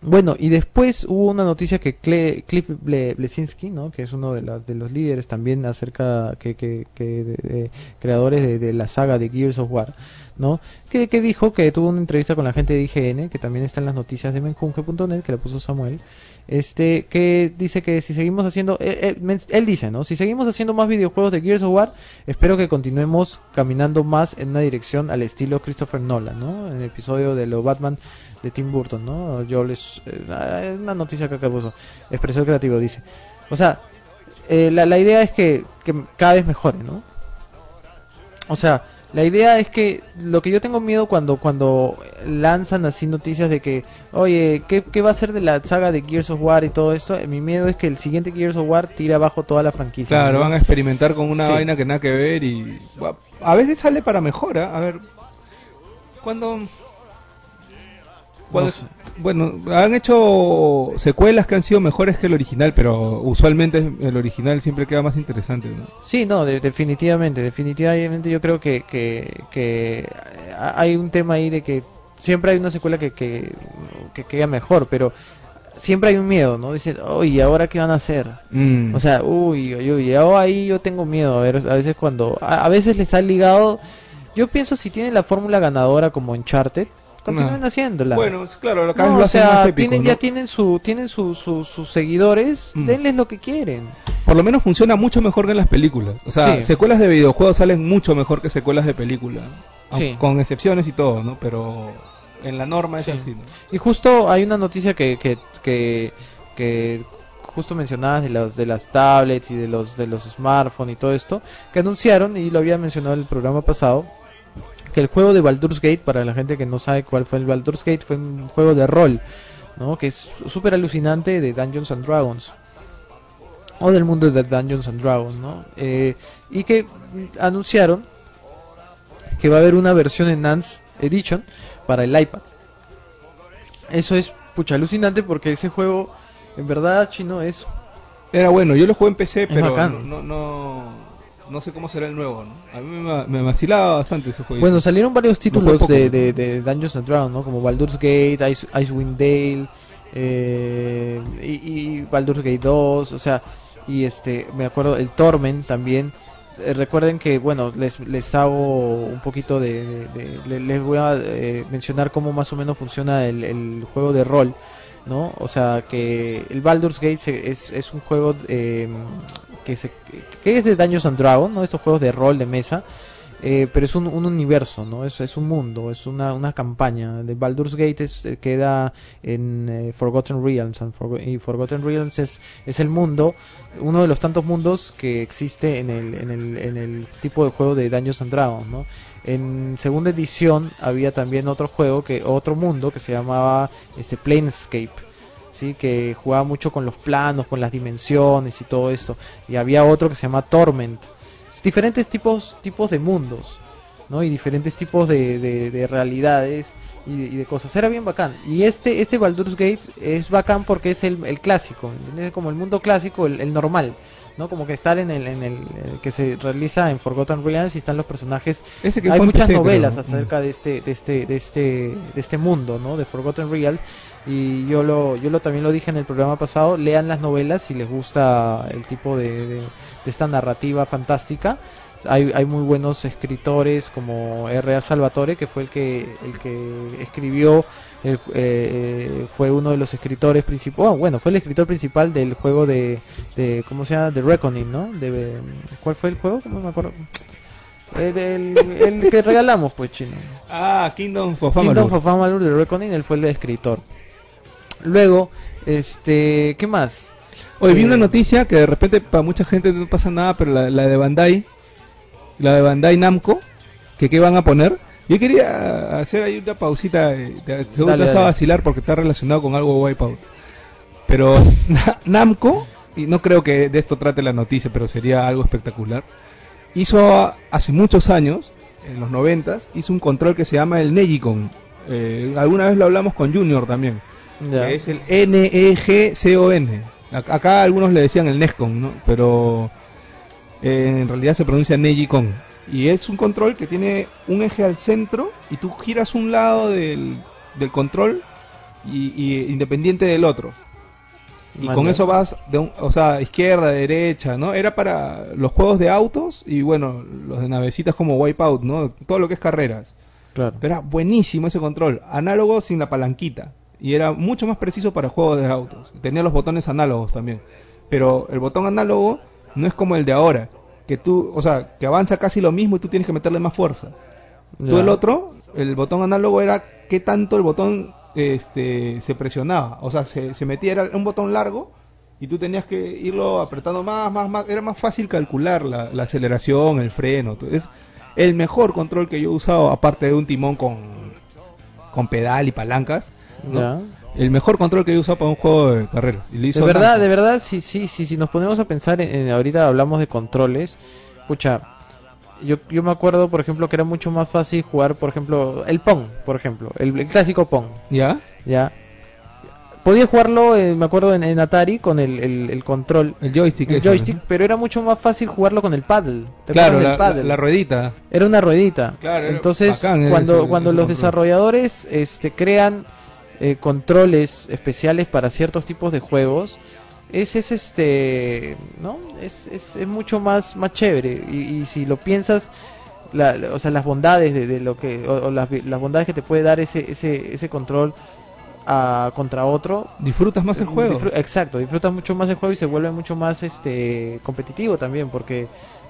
Bueno, y después hubo una noticia que Cliff Blesinski, ¿no? que es uno de, de los líderes también acerca que, que, de, creadores de, la saga de Gears of War, ¿no? Que, que, dijo que tuvo una entrevista con la gente de IGN, que también está en las noticias de menjunge.net, que la puso Samuel, este, que dice que si seguimos haciendo, él, él, dice, ¿no? Si seguimos haciendo más videojuegos de Gears of War, espero que continuemos caminando más en una dirección al estilo Christopher Nolan, ¿no? En el episodio de lo Batman de Tim Burton, ¿no? Yo les, eh, una noticia que acá puso, expresor creativo dice, o sea, eh, la, la idea es que, que cada vez mejore, ¿no? O sea, la idea es que lo que yo tengo miedo cuando cuando lanzan así noticias de que, oye, ¿qué, ¿qué, va a ser de la saga de Gears of War y todo esto? Mi miedo es que el siguiente Gears of War tire abajo toda la franquicia. Claro, van a experimentar con una vaina que nada que ver y a veces sale para mejora. A ver, cuando bueno, han hecho secuelas que han sido mejores que el original, pero usualmente el original siempre queda más interesante. ¿no? Sí, no, definitivamente, definitivamente yo creo que, que, hay un tema ahí de que siempre hay una secuela que, que, queda mejor, pero siempre hay un miedo, ¿no? Dice, uy, ¿ahora qué van a hacer? Mm. O sea, uy, uy, uy, ahí yo tengo miedo, a ver, a veces cuando, a, a veces les ha ligado, yo pienso si tienen la fórmula ganadora como Uncharted, continúen haciéndola. Bueno, claro, lo no, o sea, tienen, ya tienen su tienen su, sus seguidores, mm. denles lo que quieren. Por lo menos funciona mucho mejor que en las películas. O sea, secuelas de videojuegos salen mucho mejor que secuelas de película. Sí. Con excepciones y todo, ¿no? Pero en la norma es así. Y justo hay una noticia que, que, que, que justo mencionadas de los de las tablets y de los de los smartphones y todo esto que anunciaron y lo había mencionado en el programa pasado que el juego de Baldur's Gate, para la gente que no sabe cuál fue el Baldur's Gate, fue un juego de rol, ¿no? Que es súper alucinante de Dungeons and Dragons. O del mundo de Dungeons and Dragons, ¿no? Eh, y que anunciaron que va a haber una versión en Nance Edition para el iPad. Eso es pucha alucinante porque ese juego, en verdad, chino es. Era bueno, yo lo jugué en PC, pero no, no no sé cómo será el nuevo, ¿no? A mí me, me vacilaba bastante ese juego. Bueno, salieron varios títulos de, de, Dungeons and Dragons, ¿no? Como Baldur's Gate, Ice, Icewind Dale, eh, y, Baldur's Gate 2, o sea, y este, me acuerdo, el Torment también. Eh, recuerden que, bueno, les, les hago un poquito de... les voy a eh, mencionar cómo más o menos funciona el, el juego de rol. ¿no? O sea, que el Baldur's Gate es, es un juego eh, que, se, que es de Dungeons and Dragons, ¿no? Estos juegos de rol de mesa. Eh, pero es un, un, universo, ¿no? Es, es un mundo, es una, una campaña. De Baldur's Gate eh, queda en eh, Forgotten Realms, y Forgotten Realms es, es el mundo, uno de los tantos mundos que existe en el, en el, en el tipo de juego de Dungeons and Dragons, ¿no? En segunda edición había también otro juego, que otro mundo que se llamaba este Planescape ¿sí? que jugaba mucho con los planos, con las dimensiones y todo esto. Y había otro que se llama Torment. Diferentes tipos, tipos de mundos, ¿no? Y diferentes tipos de, de, realidades y de, cosas. Era bien bacán. Y este, este Baldur's Gate es bacán porque es el, el clásico, es como el mundo clásico, el, el normal. ¿no? Como que estar en el, en el, que se realiza en Forgotten Realms y están los personajes. Hay muchas novelas acerca de este, de este, de este, de este mundo, ¿no? De Forgotten Realms y yo lo yo lo también lo dije en el programa pasado lean las novelas si les gusta el tipo de, esta narrativa fantástica. Hay, hay muy buenos escritores como R.A. Salvatore que fue el que el que escribió el, eh, fue uno de los escritores principales oh, bueno fue el escritor principal del juego de, de cómo se llama The Reckoning no de, cuál fue el juego no me acuerdo eh, el, que regalamos pues chino. Ah Kingdom of Amalur. Kingdom of Amalur de Reckoning él fue el escritor Luego, este, ¿qué más? Hoy vi una eh, noticia que de repente para mucha gente no pasa nada, pero la, de Bandai, la de Bandai Namco, que qué van a poner, Yo quería hacer ahí una pausita, eh, te- seguro Dale, te vas a vacilar porque está relacionado con algo Wipeout. Pero Na- Namco, y no creo que de esto trate la noticia, pero sería algo espectacular, hizo hace muchos años, en los noventas, hizo un control que se llama el Negicon. Eh, alguna vez lo hablamos con Junior también, Ya. que es el N-E-G-C-O-N. Ac- Acá algunos le decían el Nescon, ¿no? Pero eh, en realidad se pronuncia Negicon. Y es un control que tiene un eje al centro y tú giras un lado del, del control y, y independiente del otro. Y con eso vas de un, o sea, izquierda, derecha, ¿no? Era para los juegos de autos y bueno, los de navecitas como Wipeout, ¿no? Todo lo que es carreras. Claro. Pero era buenísimo ese control, análogo sin la palanquita. Y era mucho más preciso para juegos de autos. Tenía los botones análogos también. Pero el botón análogo no es como el de ahora. Que tú, o sea, que avanza casi lo mismo y tú tienes que meterle más fuerza. Tú el otro, el botón análogo era qué tanto el botón este, se presionaba. O sea, se, se metía, era un botón largo y tú tenías que irlo apretando más, más, más. Era más fácil calcular la, la aceleración, el freno. Es el mejor control que yo he usado, aparte de un timón con, con pedal y palancas. El mejor control que he usado para un juego de carreras. Y hizo De verdad, de verdad, sí, sí, sí, si nos ponemos a pensar en, en- ahorita hablamos de controles, pucha, yo, yo me acuerdo, por ejemplo, que era mucho más fácil jugar, por ejemplo, el Pong, por ejemplo, el, el clásico Pong, ¿Ya? ya. Podía jugarlo, eh, me acuerdo, en, en Atari con el, el, el control, El joystick. el joystick, ¿no? pero era mucho más fácil jugarlo con el paddle. ¿Te Claro, la, paddle? la- la ruedita. Era una ruedita. Claro, Entonces, cuando, cuando los control. desarrolladores este, crean eh, controles especiales para ciertos tipos de juegos, es, es este, ¿no? Es, es, es mucho más, más chévere. Y, y si lo piensas, la- o sea, las bondades de, de lo que, o, o las, las bondades que te puede dar ese, ese, ese control a, contra otro, Disfrutas más el juego. Exacto, disfrutas mucho más el juego y se vuelve mucho más este competitivo también porque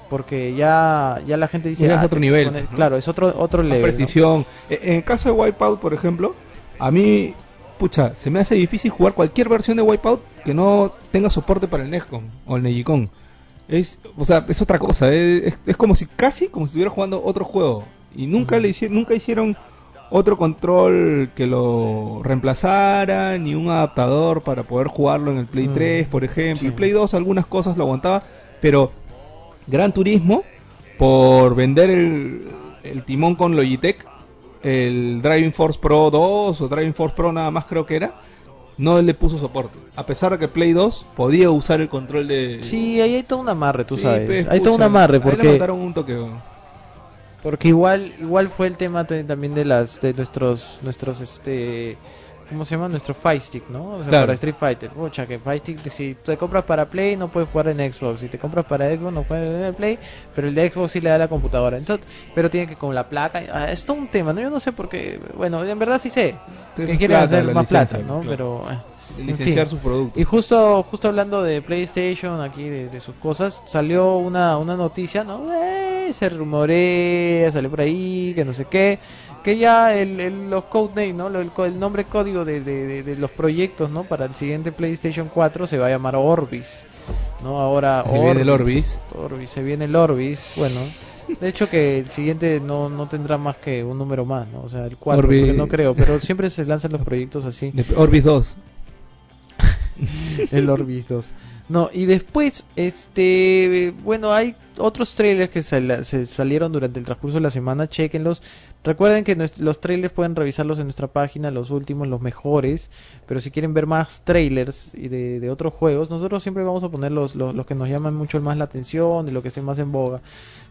porque ya ya la gente dice es "Ah, otro nivel, pones-". ¿no? claro es otro otro level precisión. E- En el caso de Wipeout, por ejemplo, a mí, pucha, se me hace difícil jugar cualquier versión de Wipeout que no tenga soporte para el Nescom o el Negicon. Es, o sea, es otra cosa. Es, es- es como si casi como si estuviera jugando otro juego y nunca le hicieron, nunca hicieron otro control que lo reemplazara ni un adaptador para poder jugarlo en el Play Mm, 3, por ejemplo. sí. El Play 2 algunas cosas lo aguantaba, pero Gran Turismo por vender el, el timón con Logitech, el Driving Force Pro 2 o Driving Force Pro nada más creo que era, no le puso soporte. A pesar de que Play 2 podía usar el control de... sí ahí hay todo un amarre tú Sí, sabes pues, hay todo un amarre le porque mandaron un toque. porque igual igual fue el tema te- también de las de nuestros nuestros este ¿Cómo se llama? Nuestro Fight Stick, ¿no? O sea, Claro. para Street Fighter. Pucha, que Fight Stick, si te compras para Play, no puedes jugar en Xbox. Si te compras para Xbox, no puedes jugar en el Play. Pero el de Xbox sí le da la computadora. Entonces, pero tiene que con la placa. ah, es todo un tema, ¿no? Yo no sé por qué. Bueno, en verdad sí sé. Que quieren plata, hacer más plata, licencia, ¿no? claro. Pero. eh, en Licenciar fin. sus productos. Y justo justo hablando de PlayStation, aquí de, de sus cosas, salió una, una noticia, ¿no? Eh, se rumorea, salió por ahí, que no sé qué, que ya el, el- los codenames, ¿no? El, el nombre código de, de- de- de los proyectos, ¿no? Para el siguiente PlayStation 4 se va a llamar Orbis, ¿no? Ahora Ahí viene el Orbis. Orbis, se viene el Orbis, bueno. De hecho que el siguiente no, no tendrá más que un número más, ¿no? O sea, el 4, Orbis. porque no creo, pero siempre se lanzan los proyectos así. Orbis 2. el Orbis 2. No, y después, este, bueno, hay otros trailers que se salieron durante el transcurso de la semana, chequenlos. Recuerden que los trailers pueden revisarlos en nuestra página, los últimos, los mejores, pero si quieren ver más trailers y de, de otros juegos, nosotros siempre vamos a poner los, los, los que nos llaman mucho más la atención, de lo que esté más en boga.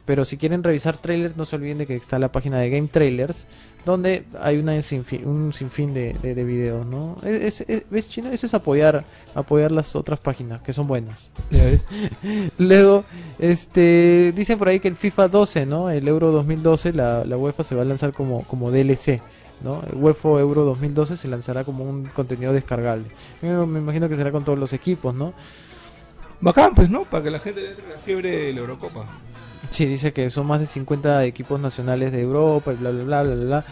Pero si quieren revisar trailers, no se olviden de que está la página de Game Trailers, donde hay una sinfín, un sinfín de, de, de videos, ¿no? Es, es- es- ¿Ves, Chino? Eso es apoyar, apoyar las otras páginas, que son buenas. Luego, este, dicen por ahí que el FIFA 12, ¿no? El Euro 2012, la, la UEFA se va a lanzar como, como DLC, ¿no? El UEFA Euro 2012 se lanzará como un contenido descargable. Yo me imagino que será con todos los equipos, ¿no? Bacán, pues, ¿no? Para que la gente le entre la fiebre de la Eurocopa. Sí, dice que son más de 50 equipos nacionales de Europa y bla bla bla bla bla.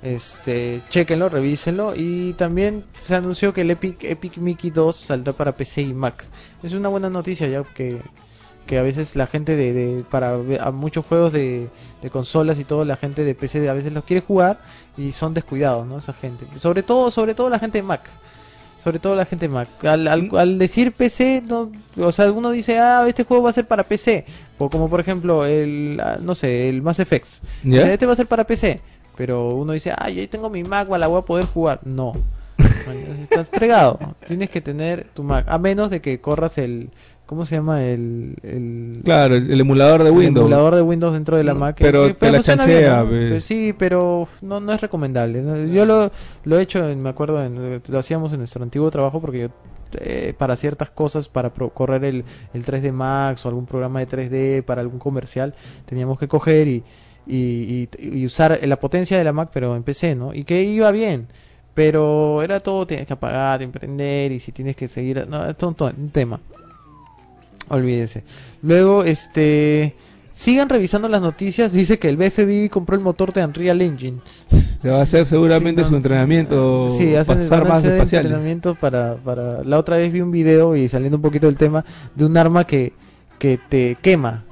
Este, chequenlo, revísenlo y también se anunció que el Epic Epic Mickey 2 saldrá para PC y Mac. Es una buena noticia ya que que a veces la gente de, de para muchos juegos de, de consolas y todo la gente de PC a veces los quiere jugar y son descuidados no esa gente sobre todo sobre todo la gente de Mac sobre todo la gente Mac al, al, al decir PC no, o sea uno dice ah este juego va a ser para PC o como por ejemplo el ah, no sé el Mass Effect ¿Ya? Dice, este va a ser para PC pero uno dice ah yo tengo mi Mac la voy a poder jugar no Estás fregado. Tienes que tener tu Mac. A menos de que corras el. ¿Cómo se llama? El. el Claro, el, el emulador de el Windows. emulador de Windows dentro de la No, Mac. pero que te la chanchea, Sí, pero no, no es recomendable. ¿no? Yo lo, lo he hecho, en- me acuerdo, en- lo hacíamos en nuestro antiguo trabajo porque yo, eh, para ciertas cosas, para pro- correr el, el 3D Max o algún programa de 3D, para algún comercial, teníamos que coger y, y, y- y usar la potencia de la Mac, pero en PC, ¿no? Y que iba bien. Pero era todo, tienes que apagar, emprender, y si tienes que seguir... No, es todo un, to- un tema. Olvídense. Luego, este... Sigan revisando las noticias. Dice que el BFB compró el motor de Unreal Engine. Que va a hacer seguramente Sí, su entrenamiento Sí, hacen pasar más entrenamiento para, para... La otra vez vi un video y saliendo un poquito del tema de un arma que, que te quema.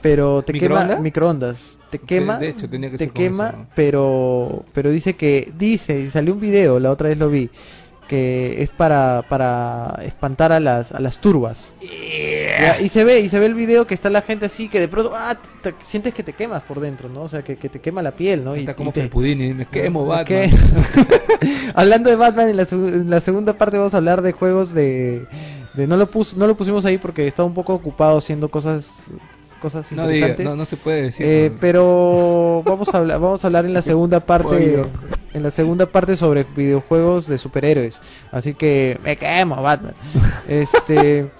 Pero te ¿Microondas? quema microondas. Te quema, de hecho, tenía que te quema, eso, ¿no? pero pero dice que dice y salió un video, la otra vez lo vi, que es para para espantar a las a las turbas. Y se ve y se ve el video que está la gente así que de pronto ah, te- sientes que te quemas por dentro, ¿no? O sea, que, que te quema la piel, ¿no? Y, Está como y te- Felpudini, me quemo, Batman. Hablando de Batman, en la, seg- en la segunda parte vamos a hablar de juegos de... de no, lo pus, no lo pusimos ahí porque estaba un poco ocupado haciendo cosas cosas No, diga, interesantes. no, no se puede decir. Eh, ¿no? pero vamos a hablar, vamos a hablar en la segunda parte en la segunda parte sobre videojuegos de superhéroes así que me quemo Batman este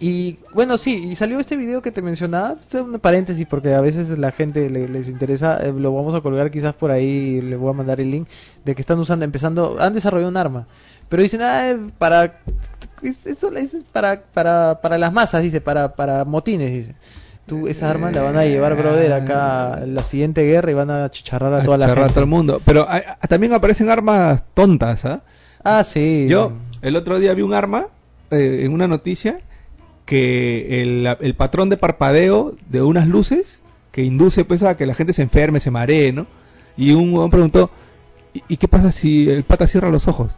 y bueno sí y salió este video que te mencionaba este es un paréntesis porque a veces la gente le- les interesa eh, lo vamos a colgar quizás por ahí le voy a mandar el link de que están usando empezando han desarrollado un arma pero dicen ah, eh, para eso es para para para las masas dice para para motines dice tú esa arma la van a llevar brother acá a la siguiente guerra y van a chicharrar a toda la Charrar a gente todo el mundo. Pero hay- ah, también aparecen armas tontas, ¿ah? ah sí Yo el otro día vi un arma eh, en una noticia que el, el patrón de parpadeo de unas luces que induce pues a que la gente se enferme, se maree, ¿no? Y un huevón preguntó, ¿y, y qué pasa si el pata cierra los ojos?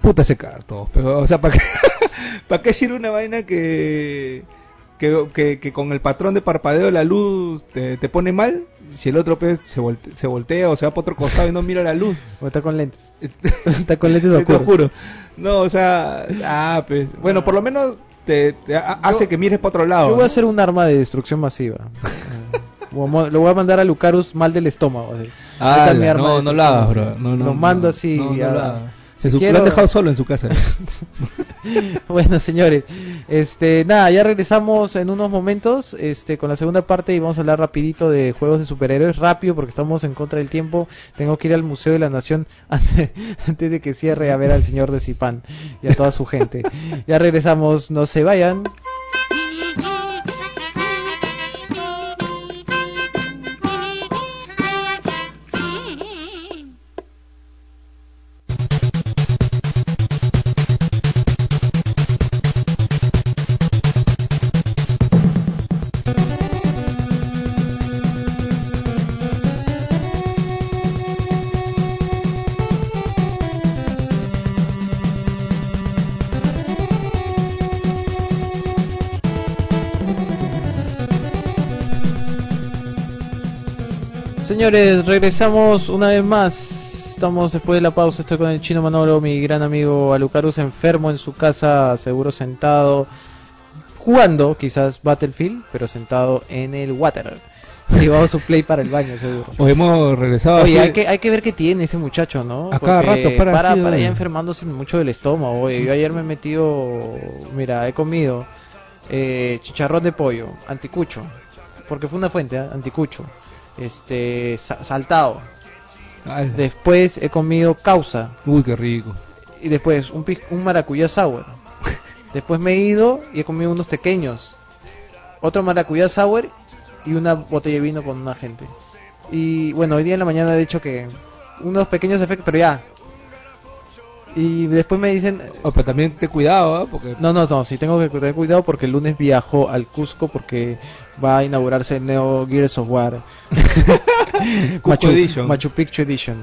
Puta se caga todo, pero, o sea, ¿para qué, ¿para qué sirve una vaina que, que, que, que con el patrón de parpadeo la luz te, te pone mal? Si el otro pues, se, volte- se voltea o se va para otro costado y no mira la luz. o está con lentes está con lentes oscuros juro. No, o sea, ah, pues, bueno, por lo menos te, te ha- hace que mires para otro lado. yo voy a hacer un arma de destrucción masiva lo voy a mandar a Lucarus mal del estómago así. Ah, mi arma no, de no lo hagas, bro. No, no, lo mando así No, no a- su- quiero- Lo han dejado solo en su casa. Bueno, señores, este, nada, ya regresamos en unos momentos, este, con la segunda parte y vamos a hablar rapidito de juegos de superhéroes, rápido porque estamos en contra del tiempo. Tengo que ir al Museo de la Nación antes, antes de que cierre a ver al señor de Zipán y a toda su gente. Ya regresamos, no se vayan. Señores, regresamos una vez más. Estamos después de la pausa. Estoy con el chino Manolo, mi gran amigo Alucarus, enfermo en su casa, seguro sentado, jugando quizás Battlefield, pero sentado en el water. Llevado su play para el baño, seguro. O hemos regresado Oye, así- hay que, hay que ver qué tiene ese muchacho, ¿no? A cada rato para para, así, para ya enfermándose mucho del estómago. Oye, yo ayer me he metido, mira, he comido eh, chicharrón de pollo, anticucho, porque fue una fuente, ¿eh? anticucho, este, sa- saltado. Después he comido causa Uy, qué rico. y después un, un maracuyá sour. Después me he ido y he comido unos pequeños. Otro maracuyá sour y una botella de vino con una gente. Y bueno, hoy día en la mañana he dicho que unos pequeños efectos, pero ya. Y después me dicen, Oh, pero también te cuidado, ¿ah? porque no, no, no, sí tengo que tener cuidado porque el lunes viajo al Cusco porque va a inaugurarse el Neo Gears of War. Machu, Edition. Machu Picchu Edition.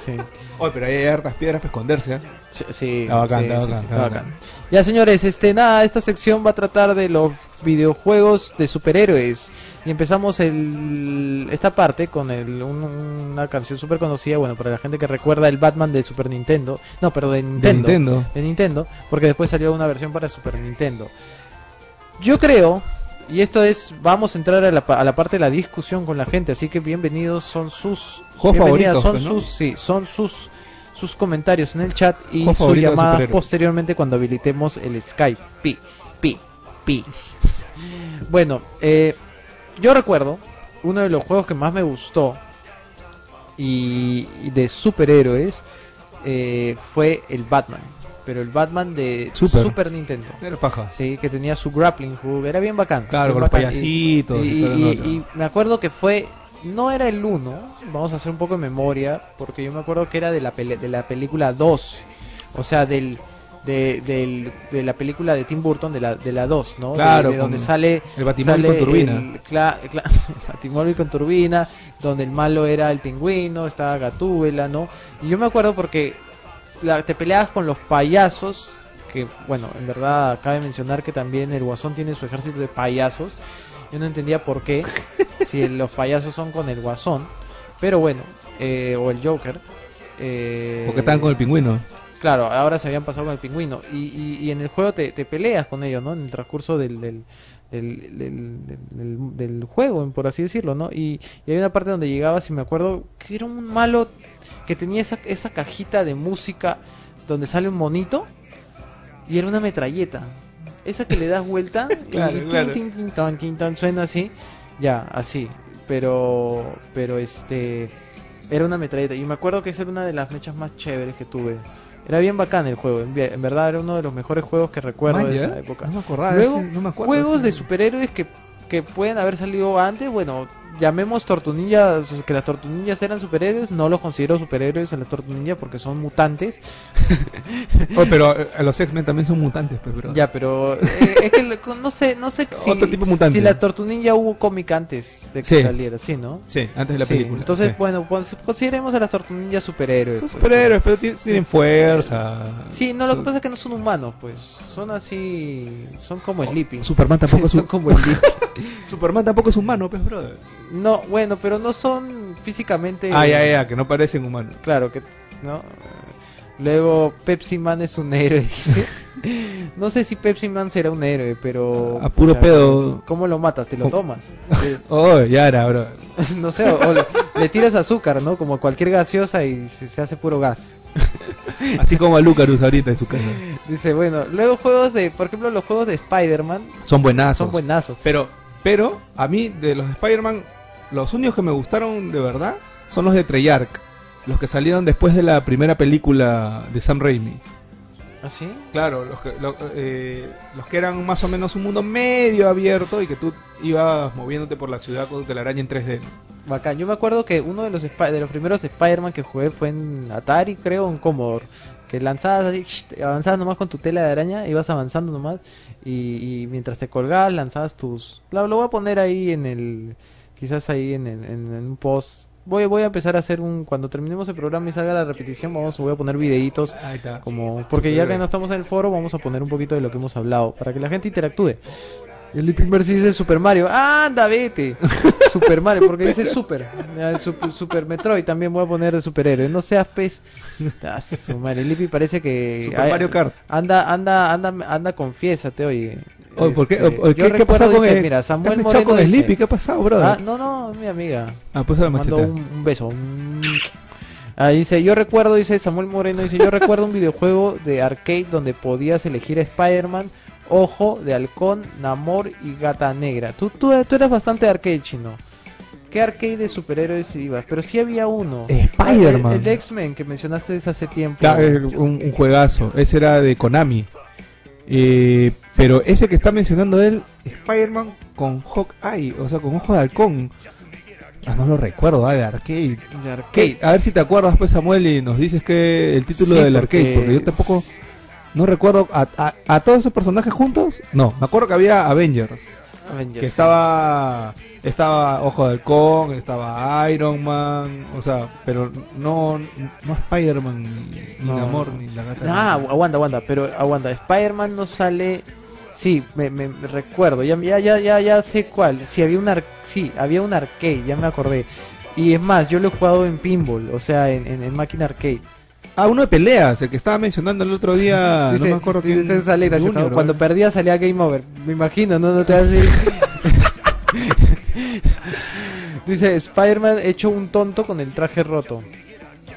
Sí, Oh, pero ahí hay hartas piedras para esconderse, ¿ah? sí, sí, Está bacán, sí, está bacán, sí, está bacán. Ya señores, este nada, esta sección va a tratar de los videojuegos de superhéroes y empezamos el, esta parte con el, un- una canción súper conocida, bueno, para la gente que recuerda el Batman de Super Nintendo, no, pero de De Nintendo, de Nintendo, porque después salió una versión para Super Nintendo. Yo creo, y esto es, vamos a entrar a la, a la parte de la discusión con la gente, así que bienvenidos son sus, bienvenidas, son pues, ¿no? sus, sí, son sus, sus comentarios en el chat y sus llamadas superhéroes. posteriormente cuando habilitemos el Skype. Pi, pi, pi. Bueno, eh, yo recuerdo uno de los juegos que más me gustó y, y de superhéroes eh, fue el Batman, pero el Batman de Super. Super Nintendo. Era paja. Sí, que tenía su grappling hook, era bien bacán. Claro, con los payasitos. Y, y y me acuerdo que fue, no era el 1, vamos a hacer un poco de memoria, porque yo me acuerdo que era de la, pele- de la película 2, o sea, del, de, del- de la película de Tim Burton, de la, de la 2, ¿no? De- Claro, de, donde sale... el Batimóvil sale con turbina. el- cla- cla- el Batimóvil con turbina, donde el malo era el pingüino, estaba Gatúbela, ¿no? Y yo me acuerdo porque la- te peleabas con los payasos, que bueno, en verdad cabe mencionar que también el Guasón tiene su ejército de payasos. Yo no entendía por qué, si los payasos son con el Guasón, pero bueno, eh, o el Joker. eh, Porque estaban con el pingüino. Claro, ahora se habían pasado con el pingüino. Y, y, y en el juego te, te peleas con ellos, ¿no? En el transcurso del, del, del, del- del- del juego, por así decirlo, ¿no? Y, y hay una parte donde llegabas y me acuerdo que era un malo que tenía esa, esa cajita de música donde sale un monito y era una metralleta. Esa que le das vuelta Claro, y claro. tin, tin, ton, tin, ton, suena así. Ya, así. Pero, pero este, era una metralleta. Y me acuerdo que esa era una de las mechas más chéveres que tuve. Era bien bacán el juego, en, verdad era uno de los mejores juegos que recuerdo Man, de esa época. No me acordaba. Luego, ese- no me acuerdo juegos de superhéroes que, que pueden haber salido antes, bueno, llamemos tortunillas, que las tortunillas eran superhéroes, no los considero superhéroes a las tortunillas porque son mutantes. Oh, pero eh, los X-Men también son mutantes, pues, bro. Ya, pero eh, es que no sé, no sé si, Otro tipo de mutante. si la tortunilla hubo cómic antes de que Sí. saliera, sí, ¿no? Sí, antes de la Sí, película. Entonces, sí. bueno, pues, consideremos a las tortunillas superhéroes. son pues. superhéroes, pero ti- tienen fuerza. Sí, no, lo que pasa es que no son humanos, pues. Son así, son como Sleepy. Superman tampoco es un... como Sleepy. Superman tampoco es humano, pues, brother. No, bueno, pero no son físicamente. Ah, ya, ya, que no parecen humanos. Claro que, ¿no? Luego Pepsi Man es un héroe. dice. no sé si Pepsi Man será un héroe, pero. A puro pucha, pedo. ¿Cómo lo matas? ¿Te lo tomas? Eh, Oh, ya era, bro. no sé, o, o le, le tiras azúcar, ¿no? Como cualquier gaseosa y se, se hace puro gas. Así como a Lucarus ahorita en su casa. Dice, bueno, luego juegos de, por ejemplo, los juegos de Spider-Man Son buenazos. son buenazos. Pero, pero, a mí, de los de Spider-Man, los únicos que me gustaron de verdad son los de Treyarch. Los que salieron después de la primera película de Sam Raimi. ¿Ah, sí? Claro, los que, lo- eh, los que eran más o menos un mundo medio abierto y que tú ibas moviéndote por la ciudad con tu telaraña en 3D. Bacán. Yo me acuerdo que uno de los de los primeros Spider-Man que jugué fue en Atari, creo, en Commodore. Que lanzabas así, avanzabas nomás con tu tela de araña, ibas avanzando nomás. Y, y mientras te colgabas, lanzabas tus. Lo, lo voy a poner ahí en el. Quizás ahí en, el- en, en un post. Voy, voy a empezar a hacer un. Cuando terminemos el programa y salga la repetición, vamos, voy a poner videitos. Como, porque ya que no estamos en el foro, vamos a poner un poquito de lo que hemos hablado. Para que la gente interactúe. El primer sí dice Super Mario. ¡Anda, vete! Super Mario, porque dice Super. Ya, el Sup- Super Metroid también voy a poner de superhéroe. No seas pez. Ah, su madre, Lippy parece que. Super Mario Kart. Anda, anda, anda, anda, confiésate, oye. Oye, ¿por qué, Este, ¿qué, ¿qué ha pasado con el, Mira, Samuel ¿Te has con dice- Sleepy? ¿Qué ha pasado, brother? Ah, no, no, mi amiga. Ah, pues la Mando un, un beso. Mm. Ah, dice, yo recuerdo, dice Samuel Moreno, dice, yo recuerdo un videojuego de arcade donde podías elegir a Spider-Man, Ojo, de Halcón, Namor y Gata Negra. Tú, tú, tú eras bastante arcade, chino. ¿Qué arcade de superhéroes ibas? Pero sí había uno. Spider-Man. El, el X-Men que mencionaste hace tiempo. Eh, un, un juegazo. Ese era de Konami. Eh, pero ese que está mencionando él, Spider-Man con Hawkeye, o sea, con ojo de halcón. Ah, no lo recuerdo, ah, de arcade. De arcade. A ver si te acuerdas, pues, Samuel, y nos dices que el título Sí, del arcade, porque yo tampoco no recuerdo a, a- a todos esos personajes juntos. No, me acuerdo que había Avengers, Avengers, que estaba estaba Ojo de Halcón, estaba Iron Man, o sea, pero no no Spider-Man ni, ni No. Namor ni la gata. Ah, agu- aguanta, aguanta, pero aguanta. Spider-Man no sale. Sí, me, me- me recuerdo, ya, ya, ya, ya, ya sé cuál. Sí, había un ar- sí, había un arcade, ya me acordé. Y es más, yo lo he jugado en pinball, o sea, en, en, en máquina arcade. Ah, uno de peleas, el que estaba mencionando el otro día, Dice- no me acuerdo dice, quién. te sale gracioso, Junior, Cuando perdía salía Game Over. Me imagino, ¿no? No te vas a decir. Dice Spider-Man hecho un tonto con el traje roto.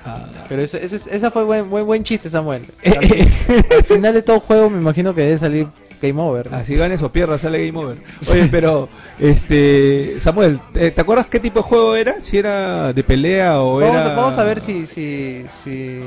Ah. Pero eso, eso es- esa fue buen, buen, buen chiste, Samuel. Al, fin- al final de todo juego me imagino que debe salir Game Over. Así ganes o pierdas, sale Game Over. Oye, pero, este, Samuel, ¿te, te acuerdas qué tipo de juego era? Si era de pelea o Vamos, era... vamos a ver si, si, si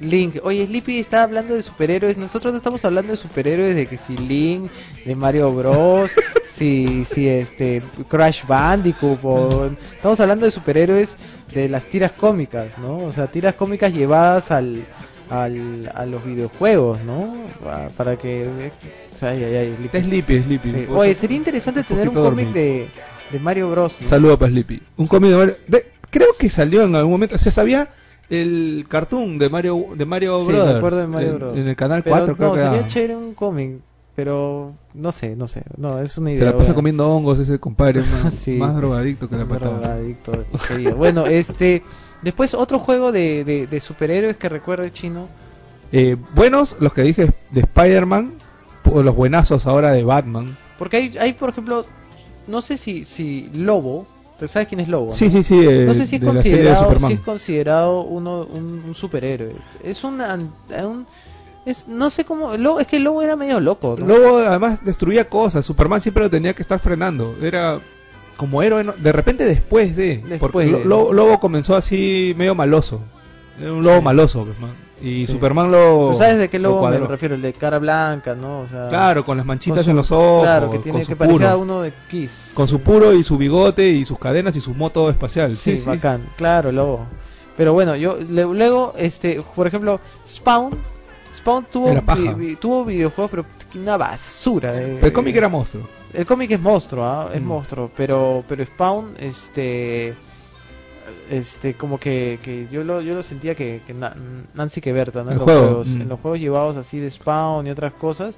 Link. Oye, Sleepy está hablando de superhéroes. Nosotros no estamos hablando de superhéroes de que si Link, de Mario Bros, si, si este Crash Bandicoot. o- Estamos hablando de superhéroes de las tiras cómicas, ¿no? O sea, tiras cómicas llevadas al, al a los videojuegos, ¿no? Pa- Para que. Ay, ay, ay, Sleepy. Sleepy, Sleepy. Sí. Oye, sería interesante un tener un cómic de, de Mario Bros. ¿no? Saludo para Sleepy. Un cómic de Mario... de- creo que salió en algún momento, se sabía el cartoon de Mario de Mario Sí, me acuerdo de Mario en, Bros. en el canal Pero 4 creo no, que sería daban. chévere un cómic, pero no sé, no sé, no, es una idea. Se la pasa buena. comiendo hongos ese compadre, más, Sí. más drogadicto que la patada. drogadicto bueno, este, después otro juego de, de, de superhéroes que recuerde chino. Eh, buenos, los que dije de Spider-Man, o los buenazos ahora de Batman. Porque hay, hay por ejemplo, no sé si, si Lobo, ¿tú sabes quién es Lobo? Sí, no? sí, sí. eh, No sé si es considerado, si es considerado uno, un, un superhéroe. Es un, es, no sé cómo, Lobo, es que Lobo era medio loco. ¿no? Lobo además destruía cosas, Superman siempre lo tenía que estar frenando, era como héroe, ¿no? de repente después de, Después porque de. Lobo comenzó así medio maloso, era un lobo Sí. maloso, pues, man. y Sí. Superman lo... ¿Tú sabes de qué lo lobo me refiero? El de cara blanca, ¿no? O sea, Claro, con las manchitas con su- en los ojos, Claro, que tiene su que parecer puro, uno de Kiss. con su puro y su bigote y sus cadenas y su moto espacial. Sí, Sí, sí. bacán, claro, lobo. Pero bueno, yo le- luego, este, por ejemplo, Spawn, Spawn tuvo vi- vi- tuvo videojuegos, pero una basura. eh. Pero el cómic era monstruo. El cómic es monstruo, ¿ah? es Mm. monstruo, pero pero Spawn, este, este, como que, que yo lo yo lo sentía que, que Na- Nancy Queberta, ¿no? En los juego, juegos, mm. en los juegos llevados así de Spawn y otras cosas,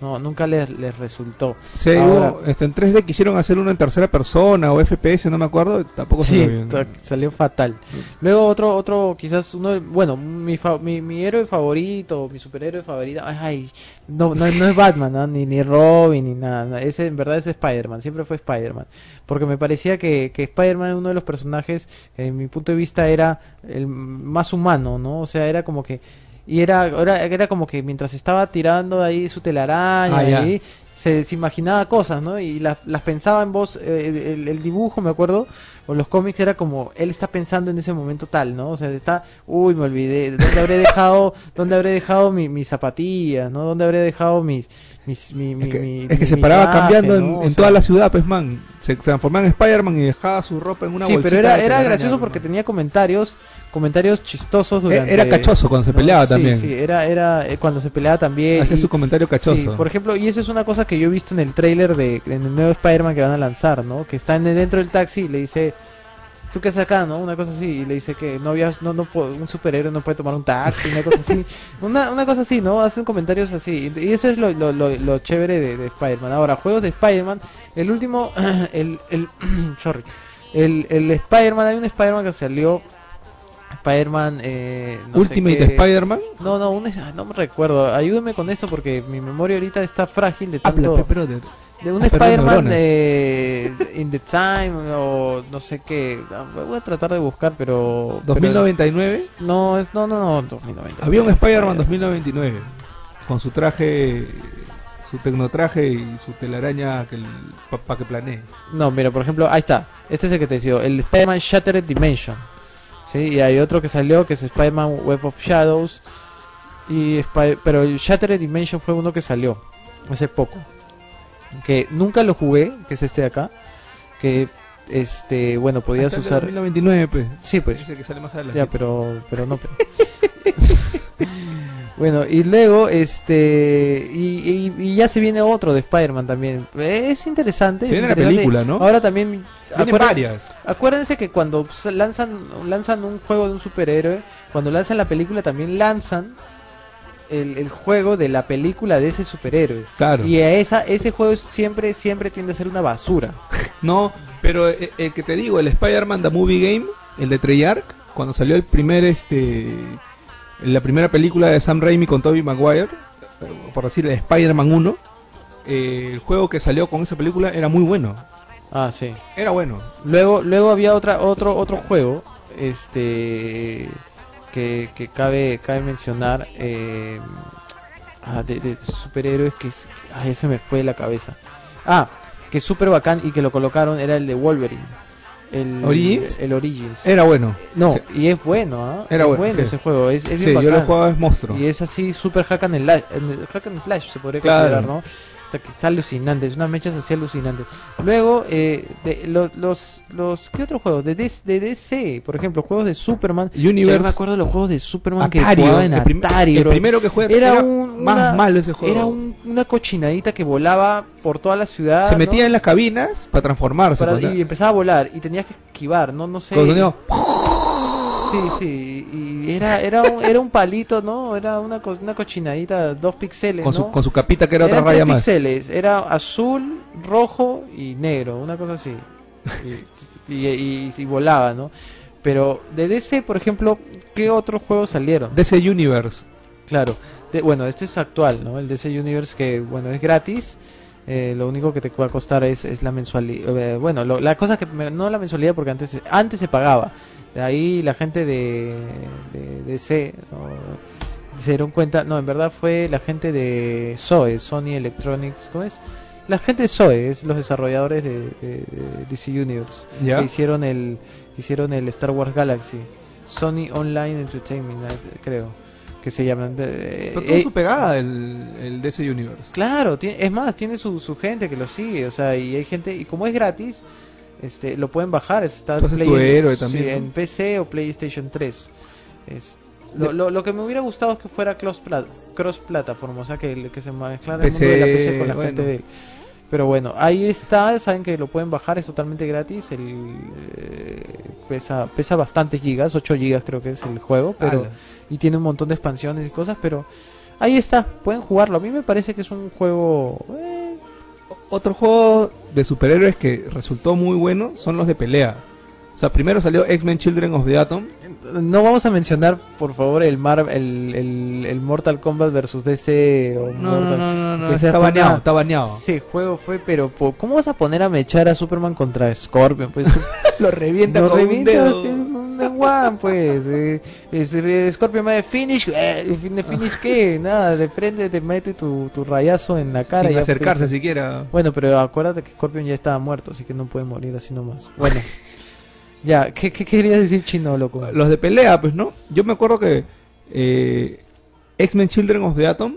no, nunca les, les resultó. Sí, Ahora- hubo- este, en 3D quisieron hacer uno en tercera persona o FPS, no me acuerdo, tampoco Sí, salió bien. ta- salió fatal. Luego otro, otro quizás uno, bueno, mi, fa- mi, mi héroe favorito, mi superhéroe favorito, ay, no, no, no es Batman, ¿no? ni, ni Robin, ni nada, ese en verdad es Spider-Man, siempre fue Spider-Man, porque me parecía que, que Spider-Man uno de los personajes, en mi punto de vista era el más humano, ¿no? O sea, era como que, y era, era, era como que mientras estaba tirando ahí su telaraña, Ah, ahí, se, se imaginaba cosas, ¿no? Y las, las pensaba en voz, eh, el, el dibujo, me acuerdo, o los cómics era como, él está pensando en ese momento tal, ¿no? O sea, está, uy, me olvidé, ¿dónde habré dejado, dónde habré dejado mi, mis zapatillas, ¿no? ¿Dónde habré dejado mis, mis, mi, mi- Es que, mi- es que mi- se paraba traje, cambiando en, ¿no? O en sea, toda la ciudad, pues man. Se, transformaba en Spider-Man y dejaba su ropa en una sí, bolsita. pero era, era gracioso porque tenía comentarios, comentarios chistosos E- durante... era cachoso cuando se peleaba Sí, también. Sí, era, era eh, cuando se peleaba también. Hacía su comentario cachoso. Sí, por ejemplo, y eso es una cosa que yo he visto en el tráiler de en el nuevo Spider-Man que van a lanzar, ¿no? Que está en dentro del taxi y le dice, ¿tú qué haces acá, no? Una cosa así, y le dice que no había, no, no un superhéroe no puede tomar un taxi, una cosa así, una, una cosa así, ¿no? Hacen comentarios así, y eso es lo, lo, lo, lo chévere de, de Spider-Man. Ahora, juegos de Spider-Man, el último, el, el, sorry, el, el Spider-Man, hay un Spider-Man que salió, Spider-Man, eh, no Ultimate Spider-Man. no, no, un, ah, no me recuerdo. Ayúdeme con esto porque mi memoria ahorita está frágil de Habla, tanto. brother. De un Ah, Spider-Man eh, in the time o no sé qué. Ah, Voy a tratar de buscar, pero. pero- 2099. no, es, no, no, no, 2090. Había un Spider-Man 2099. Con su traje. Su tecnotraje y su telaraña que para que planee. No, mira, por ejemplo, ahí está. Este es el que te decía, el Spider-Man Shattered Dimension. Sí, y hay otro que salió que es Spider-Man Web of Shadows. Y Spy- pero el Shattered Dimension fue uno que salió hace poco. Que nunca lo jugué, que es este de acá. Que este, bueno, podías Hasta el usar 2099, pues. Sí, pues. Dice que sale más adelante. Ya, pero, pero no. pero- bueno, y luego, este, y, y- y ya se viene otro de Spider-Man también. Es interesante. Se es viene la película, ¿no? Ahora también. Vienen acuérdense- varias. Acuérdense que cuando lanzan, lanzan un juego de un superhéroe, cuando lanzan la película también lanzan el, el juego de la película de ese superhéroe. Claro. Y a esa, ese juego siempre, siempre tiende a ser una basura. No, pero el, el que te digo, el Spider-Man The Movie Game, el de Treyarch, cuando salió el primer, este, la primera película de Sam Raimi con Tobey Maguire, por decir Spider-Man 1, eh, el juego que salió con esa película era muy bueno. Ah, sí. Era bueno. Luego, luego había otra, otro, otro juego, este, que, que cabe, cabe mencionar, eh, ah, de, de superhéroes que, ay, ese me fue de la cabeza. Ah, que es súper bacán y que lo colocaron era el de Wolverine. El ¿Origins? El Origins. Era bueno. no, Sí. y es bueno, ¿ah? Era es bueno, sí. ese juego, es, es bien Sí, yo lo jugaba es monstruo. Y es así, super hack and, slash, hack and slash, se podría Claro. considerar, ¿no? Que es alucinante, es unas mechas así alucinantes. Luego, eh, de, los, los, los, ¿qué otros juegos? De, DC, de DC, por ejemplo, juegos de Superman. Universe. Yo me acuerdo de los juegos de Superman que Atari, jugaba en el Atari, el primero que juega era, era un, más una- malo ese juego. Era un- una cochinadita que volaba por toda la ciudad. Se ¿no? metía en las cabinas para transformarse. Para- pues, y empezaba a volar y tenías que esquivar, no, no sé. con sonido- Sí, sí, y era, era, un, era un palito, ¿no? Era una, co- una cochinadita, dos píxeles, con, ¿no? su, con su capita que era otra raya tres más. píxeles, era azul, rojo y negro, una cosa así. Y, y, y- y volaba, ¿no? Pero de DC, por ejemplo, ¿qué otros juegos salieron? DC Universe. Claro, de- bueno, este es actual, ¿no? El DC Universe que, bueno, es gratis. Eh, lo único que te va a costar es, es la mensualidad. bueno, lo- la cosa que me- no la mensualidad porque antes antes se pagaba. De ahí la gente de, de DC ¿no? se dieron cuenta. No, en verdad fue la gente de SOE, Sony Electronics, ¿cómo es? La gente de SOE, es los desarrolladores de, de- de DC Universe que hicieron el que hicieron el Star Wars Galaxy Sony Online Entertainment eh, creo que se llaman Pero eh, su pegada el, el DC Universe. claro tiene- es más tiene su, su gente que lo sigue o sea y hay gente y como es gratis este lo pueden bajar está Play- héroe sí, también, ¿no? en PC o PlayStation 3 es, lo, lo, lo que me hubiera gustado es que fuera cross, pla- cross plataforma o sea que, que se mezclara el mundo de la PC, PC con la bueno. gente de pero bueno, ahí está, saben que lo pueden bajar, es totalmente gratis, el eh, pesa pesa bastantes gigas, 8 gigas creo que es el juego, pero Ala. y tiene un montón de expansiones y cosas, pero ahí está, pueden jugarlo. A mí me parece que es un juego eh, Otro juego de superhéroes que resultó muy bueno son los de pelea. O sea, primero salió X-Men Children of the Atom. no vamos a mencionar, por favor, el Mar el, el, el Mortal Kombat versus DC o Mortal- que ese está fue baneado, una- está baneado. Ese juego fue, pero po- ¿cómo vas a poner a mechar a Superman contra Scorpion? Pues Lo revienta Lo con revienta, un dedo. pues, one, pues. Eh, eh, Scorpion me de finish. Eh, ¿De finish qué? Nada, de prende, te mete tu, tu rayazo en la cara. y Sin ya acercarse fuiste. siquiera. Bueno, pero acuérdate que Scorpion ya estaba muerto, así que no puede morir así nomás. Bueno, ya, ¿qué, querías decir chino, loco? Los de pelea, pues, ¿no? Yo me acuerdo que eh, X-Men Children of the Atom,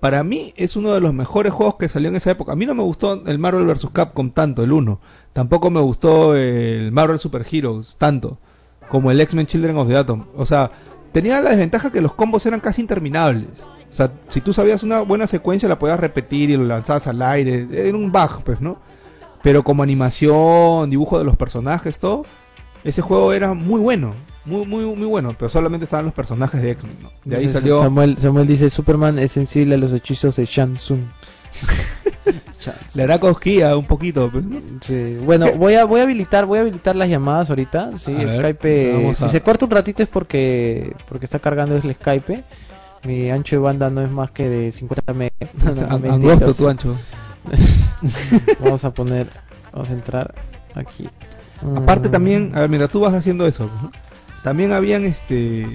para mí es uno de los mejores juegos que salió en esa época. A mí no me gustó el Marvel vs. Capcom tanto, el 1. Tampoco me gustó el Marvel Super Heroes tanto, como el X-Men Children of the Atom. O sea, tenía la desventaja que los combos eran casi interminables. O sea, si tú sabías una buena secuencia, la podías repetir y lo lanzabas al aire. Era un bug, pues, ¿no? Pero como animación, dibujo de los personajes, todo, ese juego era muy bueno, muy muy muy bueno, pero solamente estaban los personajes de X-Men, ¿no? De ahí Entonces, salió Samuel, Samuel dice: Superman es sensible a los hechizos de Shang Tsung. le hará cosquilla un poquito, pues, ¿no? Sí, bueno, voy a voy a habilitar voy a habilitar las llamadas ahorita. Sí, A Skype. Si a- se corta un ratito es porque porque está cargando el Skype. Mi ancho de banda no es más que de 50 megas. No, no, An- mentiras. angosto tu ancho. vamos a poner, vamos a entrar aquí. Aparte también, a ver, mientras tú vas haciendo eso, ¿no? también habían este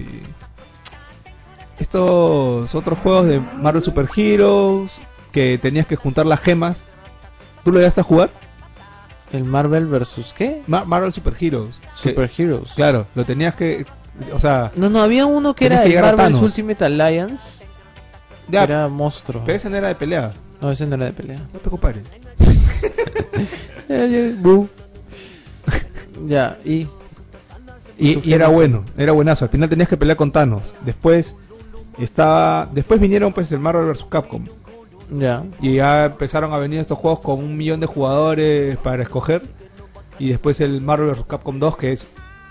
estos otros juegos de Marvel Super Heroes que tenías que juntar las gemas. ¿Tú lo llegaste a jugar? el Marvel versus qué? Ma- Marvel Super Heroes. que- Super Heroes. claro, lo tenías que, o sea, No, no, había uno que era que el Marvel. Ultimate Alliance. ya, era monstruo. pero ese no era de pelea. No, ese no era de pelea. No te compares. Eh, eh. Ya, y Y, ¿Tú y qué era bueno, era buenazo. Al final tenías que pelear con Thanos. Después estaba, después vinieron pues el Marvel vs Capcom ya. y ya empezaron a venir estos juegos con un millón de jugadores para escoger y después el Marvel vs Capcom 2 que es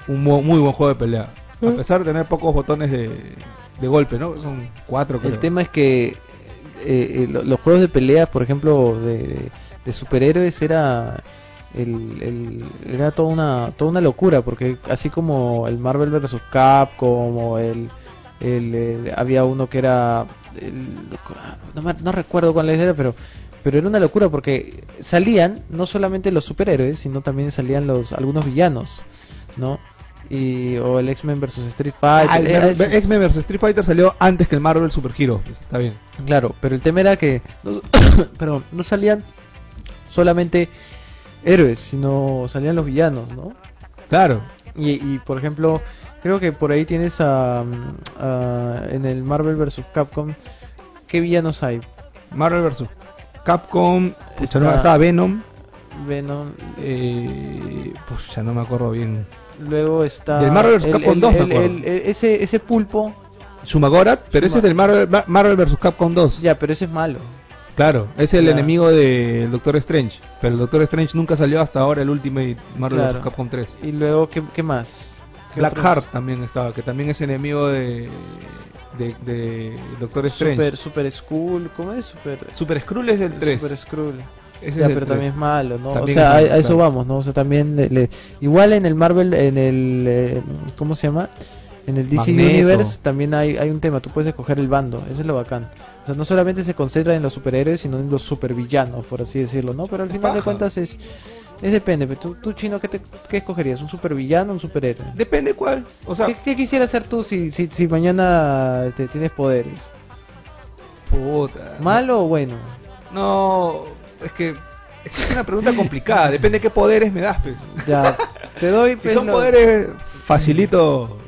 un mu- muy buen juego de pelea. A Mm. pesar de tener pocos botones de, de golpe, ¿no? Son cuatro. El tema es que eh, eh, lo- los juegos de pelea, por ejemplo, de, de superhéroes era el, el- era toda una toda una locura porque así como el Marvel vs Capcom o el, el, el- había uno que era el- no, me- no recuerdo cuál era pero pero era una locura porque salían no solamente los superhéroes sino también salían los algunos villanos no y o el X-Men vs Street Fighter Ah, el X-Men vs Street Fighter salió antes que el Marvel Super Hero. pues, está bien. Claro, pero el tema era que no, perdón, no salían solamente héroes, sino salían los villanos, ¿no? Claro. Y, y, por ejemplo, creo que por ahí tienes a, a- en el Marvel vs. Capcom, ¿qué villanos hay? Marvel vs Capcom. Pucha, no, estaba Venom. Venom, Eh, pues ya no me acuerdo bien. luego está Del Marvel vs. Capcom el- 2 me el- acuerdo. el- el- ese ese pulpo, Shumagorat, pero ese es del Marvel, Ma- Marvel vs. Capcom 2. ya, pero ese es malo. Claro, es el enemigo del Doctor Strange. Pero el Doctor Strange nunca salió hasta ahora el Ultimate Marvel Claro. vs. Capcom 3. Y luego qué, qué más? ¿Qué otros? También estaba, que también es enemigo de, de, de Doctor Strange. Super Super Skull, ¿cómo es? Super Super Skrull es del 3. Super Skrull. Ese Ya, pero 3. también es malo, ¿no? También o sea, es malo, a, a eso claro. vamos, ¿no? O sea, también le- le- igual en el Marvel, en el eh, ¿cómo se llama? En el DC Magneto. Universe también hay, hay un tema, tú puedes escoger el bando, eso es lo bacán. O sea, no solamente se concentra en los superhéroes, sino en los supervillanos, por así decirlo, ¿no? Pero al final de cuentas es es depende, pero tú, tú chino, ¿qué, te, ¿qué escogerías? ¿Un supervillano o un superhéroe? Depende cuál. O sea, ¿Qué, qué quisieras hacer tú si, si, si mañana te tienes poderes? puta. ¿Malo o bueno? No, es que es que es una pregunta complicada. Depende de qué poderes me das, pues. Ya, te doy... Si pues, son lo- poderes facilito,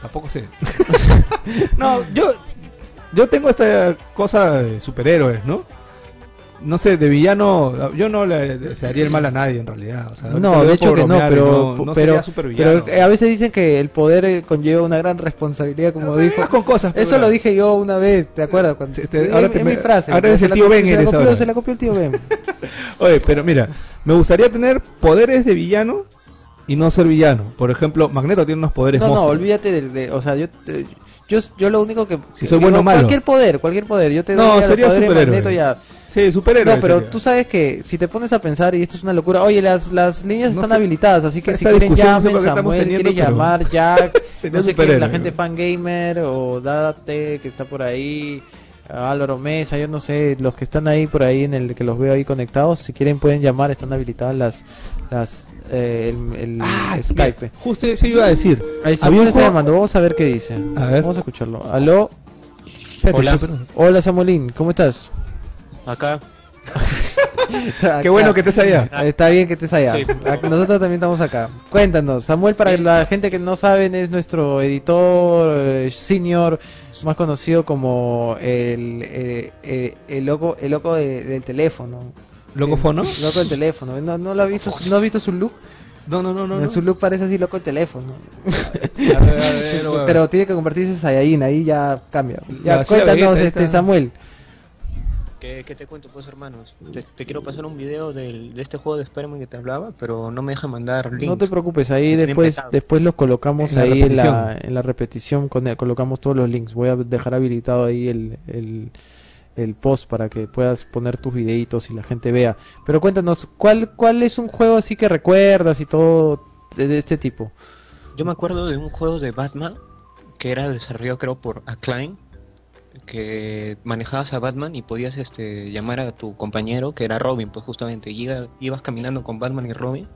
tampoco sé. no, yo yo tengo esta cosa de superhéroes, ¿no? No sé, de villano, yo no le desearía el mal a nadie en realidad. o sea, No, de hecho que no, pero, no, no pero, pero, eh, a veces dicen que el poder eh, conlleva una gran responsabilidad, como No dijo. con cosas, Eso pero- lo dije yo una vez, ¿te acuerdas? Cuando, Sí, te- es- ahora es te- mi frase. ahora se el tío Ben, se la copió, ahora. se la copió el tío Ben. Oye, pero mira, me gustaría tener poderes de villano y no ser villano. Por ejemplo, Magneto tiene unos poderes No, no, olvídate de, de- o sea, yo, yo, yo lo único que... Si soy bueno o malo. Cualquier poder, cualquier poder, yo te No, doy el sería. Magneto ya. Sí, superhéroe. No, pero sería. tú sabes que si te pones a pensar, y esto es una locura, oye, las, las líneas No están sé, habilitadas, así que si quieren no sé llamen, estamos Samuel teniendo, quiere llamar, Jack, no sé quién, la gente fan gamer, o Date, que está por ahí, Álvaro Mesa, yo no sé, los que están ahí por ahí, en el que los veo ahí conectados, si quieren pueden llamar, están habilitadas las, las, eh, el, el Ah, Skype. mira, Justo eso iba a decir. Un está llamando, vamos a ver qué dice. A ver. Vamos a escucharlo. Aló, Espérate, Hola. espérate. hola Samuelín, ¿cómo estás? Acá, Qué bueno que estés allá. Está bien que estés allá. Sí. Nosotros también estamos acá. Cuéntanos, Samuel, para la gente que no saben, es nuestro editor eh, senior, más conocido como el, eh, eh, el loco, el loco de- del teléfono. ¿Locofono? El loco del teléfono. ¿No, no lo has visto? ¿No has visto su look? No, no, no, no. Su look parece así loco del teléfono. A ver, a ver, bueno. Pero tiene que convertirse en Saiyajin, ahí ya cambia. Ya, cuéntanos, este esta. Samuel. ¿qué, qué te cuento pues hermanos? Te, te quiero pasar un video del, de este juego de Spider-Man que te hablaba, pero no me deja mandar links. No te preocupes, ahí después petado. después los colocamos En la ahí en la, repetición. en la repetición, con, colocamos todos los links. Voy a dejar habilitado ahí el, el, el post para que puedas poner tus videitos y la gente vea. Pero cuéntanos, ¿cuál, cuál es un juego así que recuerdas y todo de, este tipo? Yo me acuerdo de un juego de Batman que era desarrollado creo por Acclaim que manejabas a Batman y podías este llamar a tu compañero que era Robin pues justamente y iba- ibas caminando con Batman y Robin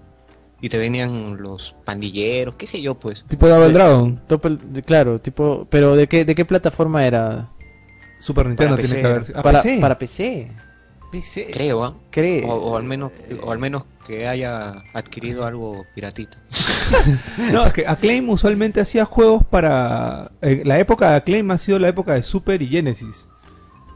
y te venían los pandilleros qué sé yo pues Tipo Double Dragon. Topel- de- claro, tipo, pero ¿de qué, de qué plataforma era? Super Nintendo tiene PC. que haber. ¿Ah, para, PC? para PC, PC. creo ¿ah? cree. o, o al menos o al menos que haya adquirido algo piratito No, es que Acclaim usualmente hacía juegos para... eh, la época de Acclaim ha sido la época de Super y Genesis.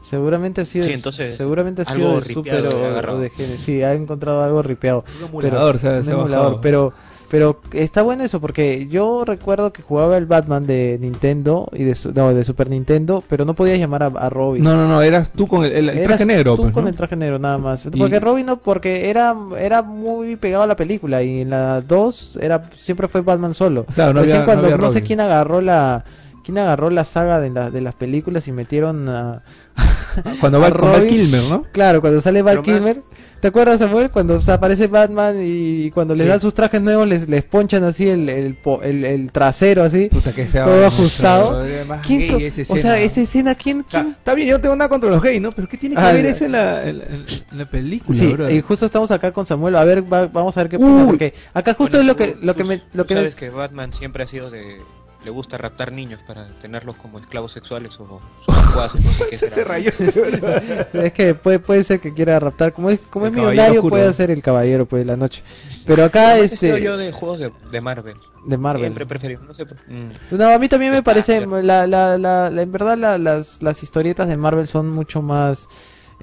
Seguramente ha sido, Sí, entonces, seguramente ha algo sido de ripeado Super o, o de Genesis. Sí, ha encontrado algo ripeado. Un emulador, pero, se un emulador, pero pero está bueno eso porque yo recuerdo que jugaba el Batman de Nintendo y de su- no, de Super Nintendo, pero no podías llamar a, a Robin. No, no, no, eras tú con el, el- el Eras traje negro. tú pues, con ¿no? el traje negro nada más. Y- Porque Robin no, porque era era muy pegado a la película y en la 2 era siempre fue Batman solo. Claro, no Recién había- no cuando había no, sé quién agarró la quién agarró la saga de, la- de las películas y metieron a Cuando va a con Val Robin. Kilmer, ¿no? Claro, cuando sale Val más- Kilmer. ¿Te acuerdas, Samuel? Cuando o sea, aparece Batman y cuando les Sí. dan sus trajes nuevos les, les ponchan así el, el, po- el- el trasero así. Puta, qué feo. Todo ajustado. Además, ¿Quién gay esa o sea, escena. esa escena, ¿quién? O sea, quién? está bien, yo no tengo nada contra los gays, ¿no? Pero ¿qué tiene que Ah, ver eso en la, en, en- en la película, Sí, bro? y justo estamos acá con Samuel. A ver, va- vamos a ver qué. Uy. Porque acá justo Bueno, es lo que, tú- lo que tú- me, lo tú que sabes me- que Batman siempre ha sido de le gusta raptar niños para tenerlos como esclavos sexuales o secuaces, no sé qué se, será. se rayó. es que puede, puede ser que quiera raptar. Como es, como El es millonario, oscuro. puede ser el caballero pues de la noche. Pero acá, este, yo de juegos de, de Marvel. de Marvel. Siempre preferido, no sé. por- mm. No, a mí también me parece, la, la, la, la- en verdad la- las, las historietas de Marvel son mucho más,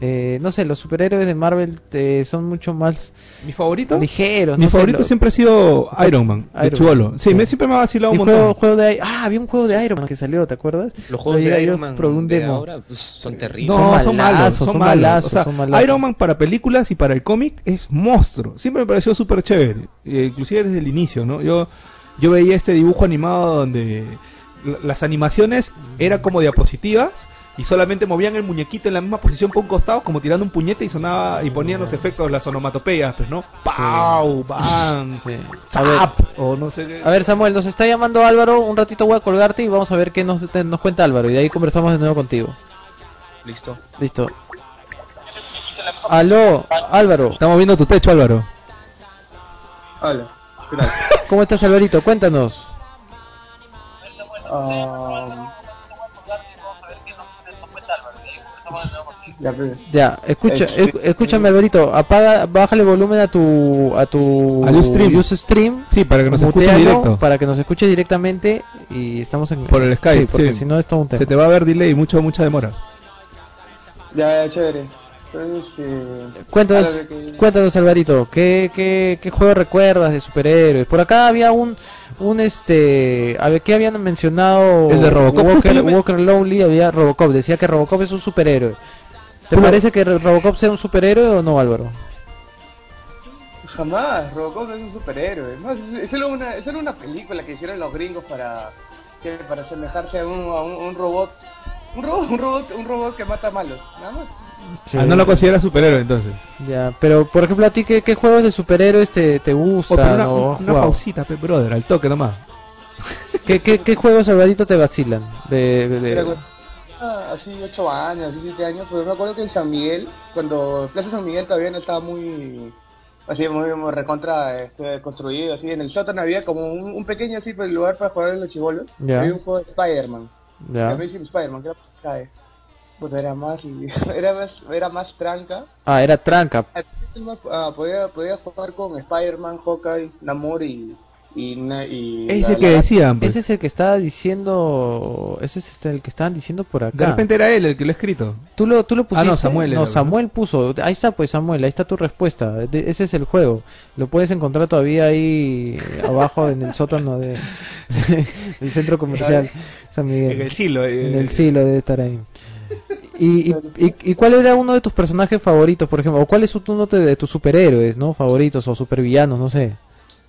eh, no sé, los superhéroes de Marvel eh, son mucho más ¿Mi favorito? ligeros. Mi no sé, favorito lo- siempre ha sido Iron Man, de Iron chivolo. Man, Sí, sí. me, siempre me ha vacilado y un juego, montón. juego de, ah, había un juego de Iron Man que salió, ¿te acuerdas? Los juegos de Iron Man un de ahora pues, son terribles. No, son malos, son, son malos. malazos, O sea, son malazos. Iron Man para películas y para el cómic es monstruo. Siempre me pareció súper chévere. eh, inclusive desde el inicio, ¿no? Yo, yo veía este dibujo animado donde la- las animaciones eran como diapositivas y solamente movían el muñequito en la misma posición por un costado como tirando un puñete y sonaba y ponían los efectos, las onomatopeyas, pues, ¿no? ¡Pau! ¡Bam! Sí. A ver, ¡Zap! O no sé qué. a ver, Samuel, nos está llamando Álvaro, un ratito voy a colgarte y vamos a ver qué nos, te- nos cuenta Álvaro y de ahí conversamos de nuevo contigo. Listo. Listo. Aló, Álvaro, Estamos viendo tu techo, Álvaro. Hola, ¿qué tal? ¿cómo estás Alvarito? Cuéntanos. Um, ya, pues. Ya, escucha, Eh, esc- escúchame Alvarito, apaga, bájale volumen a tu a tu Al Ustream. Ustream, Sí, para que nos directo. para que nos escuches directamente y estamos en Por el Skype, sí, porque sí. si no es todo un tema. Se te va a ver delay, mucho, mucha demora. ya, ya, chévere. Entonces, Cuéntanos, que- cuéntanos Alvarito, ¿qué, qué, qué juego recuerdas de superhéroes? Por acá había un, un este, a ver, ¿qué habían mencionado? El de Robocop, Walker. Walker Lonely, había Robocop, decía que Robocop es un superhéroe. ¿Te parece que Robocop sea un superhéroe o no, Álvaro? Jamás, Robocop no es un superhéroe. No, es, solo una, es solo una película que hicieron los gringos para, que- para asemejarse a un, a un, un robot. Un robot, un robot, un robot que mata malos, nada más. Ah, no lo consideras superhéroe entonces. Ya, pero por ejemplo, ¿a ti qué, qué juegos de superhéroes te, te O gustan? pero una, o pausita, pe, brother, al toque nomás. ¿Qué, qué, qué juegos, Alvarito, te vacilan? De, de- de- cu- ah, así 8 años, así 7 años, pero me acuerdo que en San Miguel, cuando Plaza San Miguel todavía no estaba muy, así muy, muy recontra este, construido, así en el sótano había como un, un pequeño así pues, lugar para jugar en los chivolos, Ya. había un juego de Spider-Man, Ya. Amazing Spider-Man, que era. Puta, era más, era más, era más tranca, Ah, era tranca. Ah, podía, podía jugar con Spider-Man, Hawkeye, Namor y, y, y Ese la- que la- decían, pues. Ese es el que estaba diciendo, ese es el que estaban diciendo por acá. De repente era él el que lo ha escrito. Tú lo, tú lo pusiste. Ah, no, Samuel No. Samuel puso. Ahí está, pues Samuel, ahí está tu respuesta. De- ese es el juego. Lo puedes encontrar todavía ahí abajo en el sótano de, del centro comercial San Miguel. En el silo. eh. En el silo debe estar ahí. Y, y, y, y cuál era uno de tus personajes favoritos, por ejemplo? ¿O cuál es uno de, de tus superhéroes, no? Favoritos o supervillanos, no sé.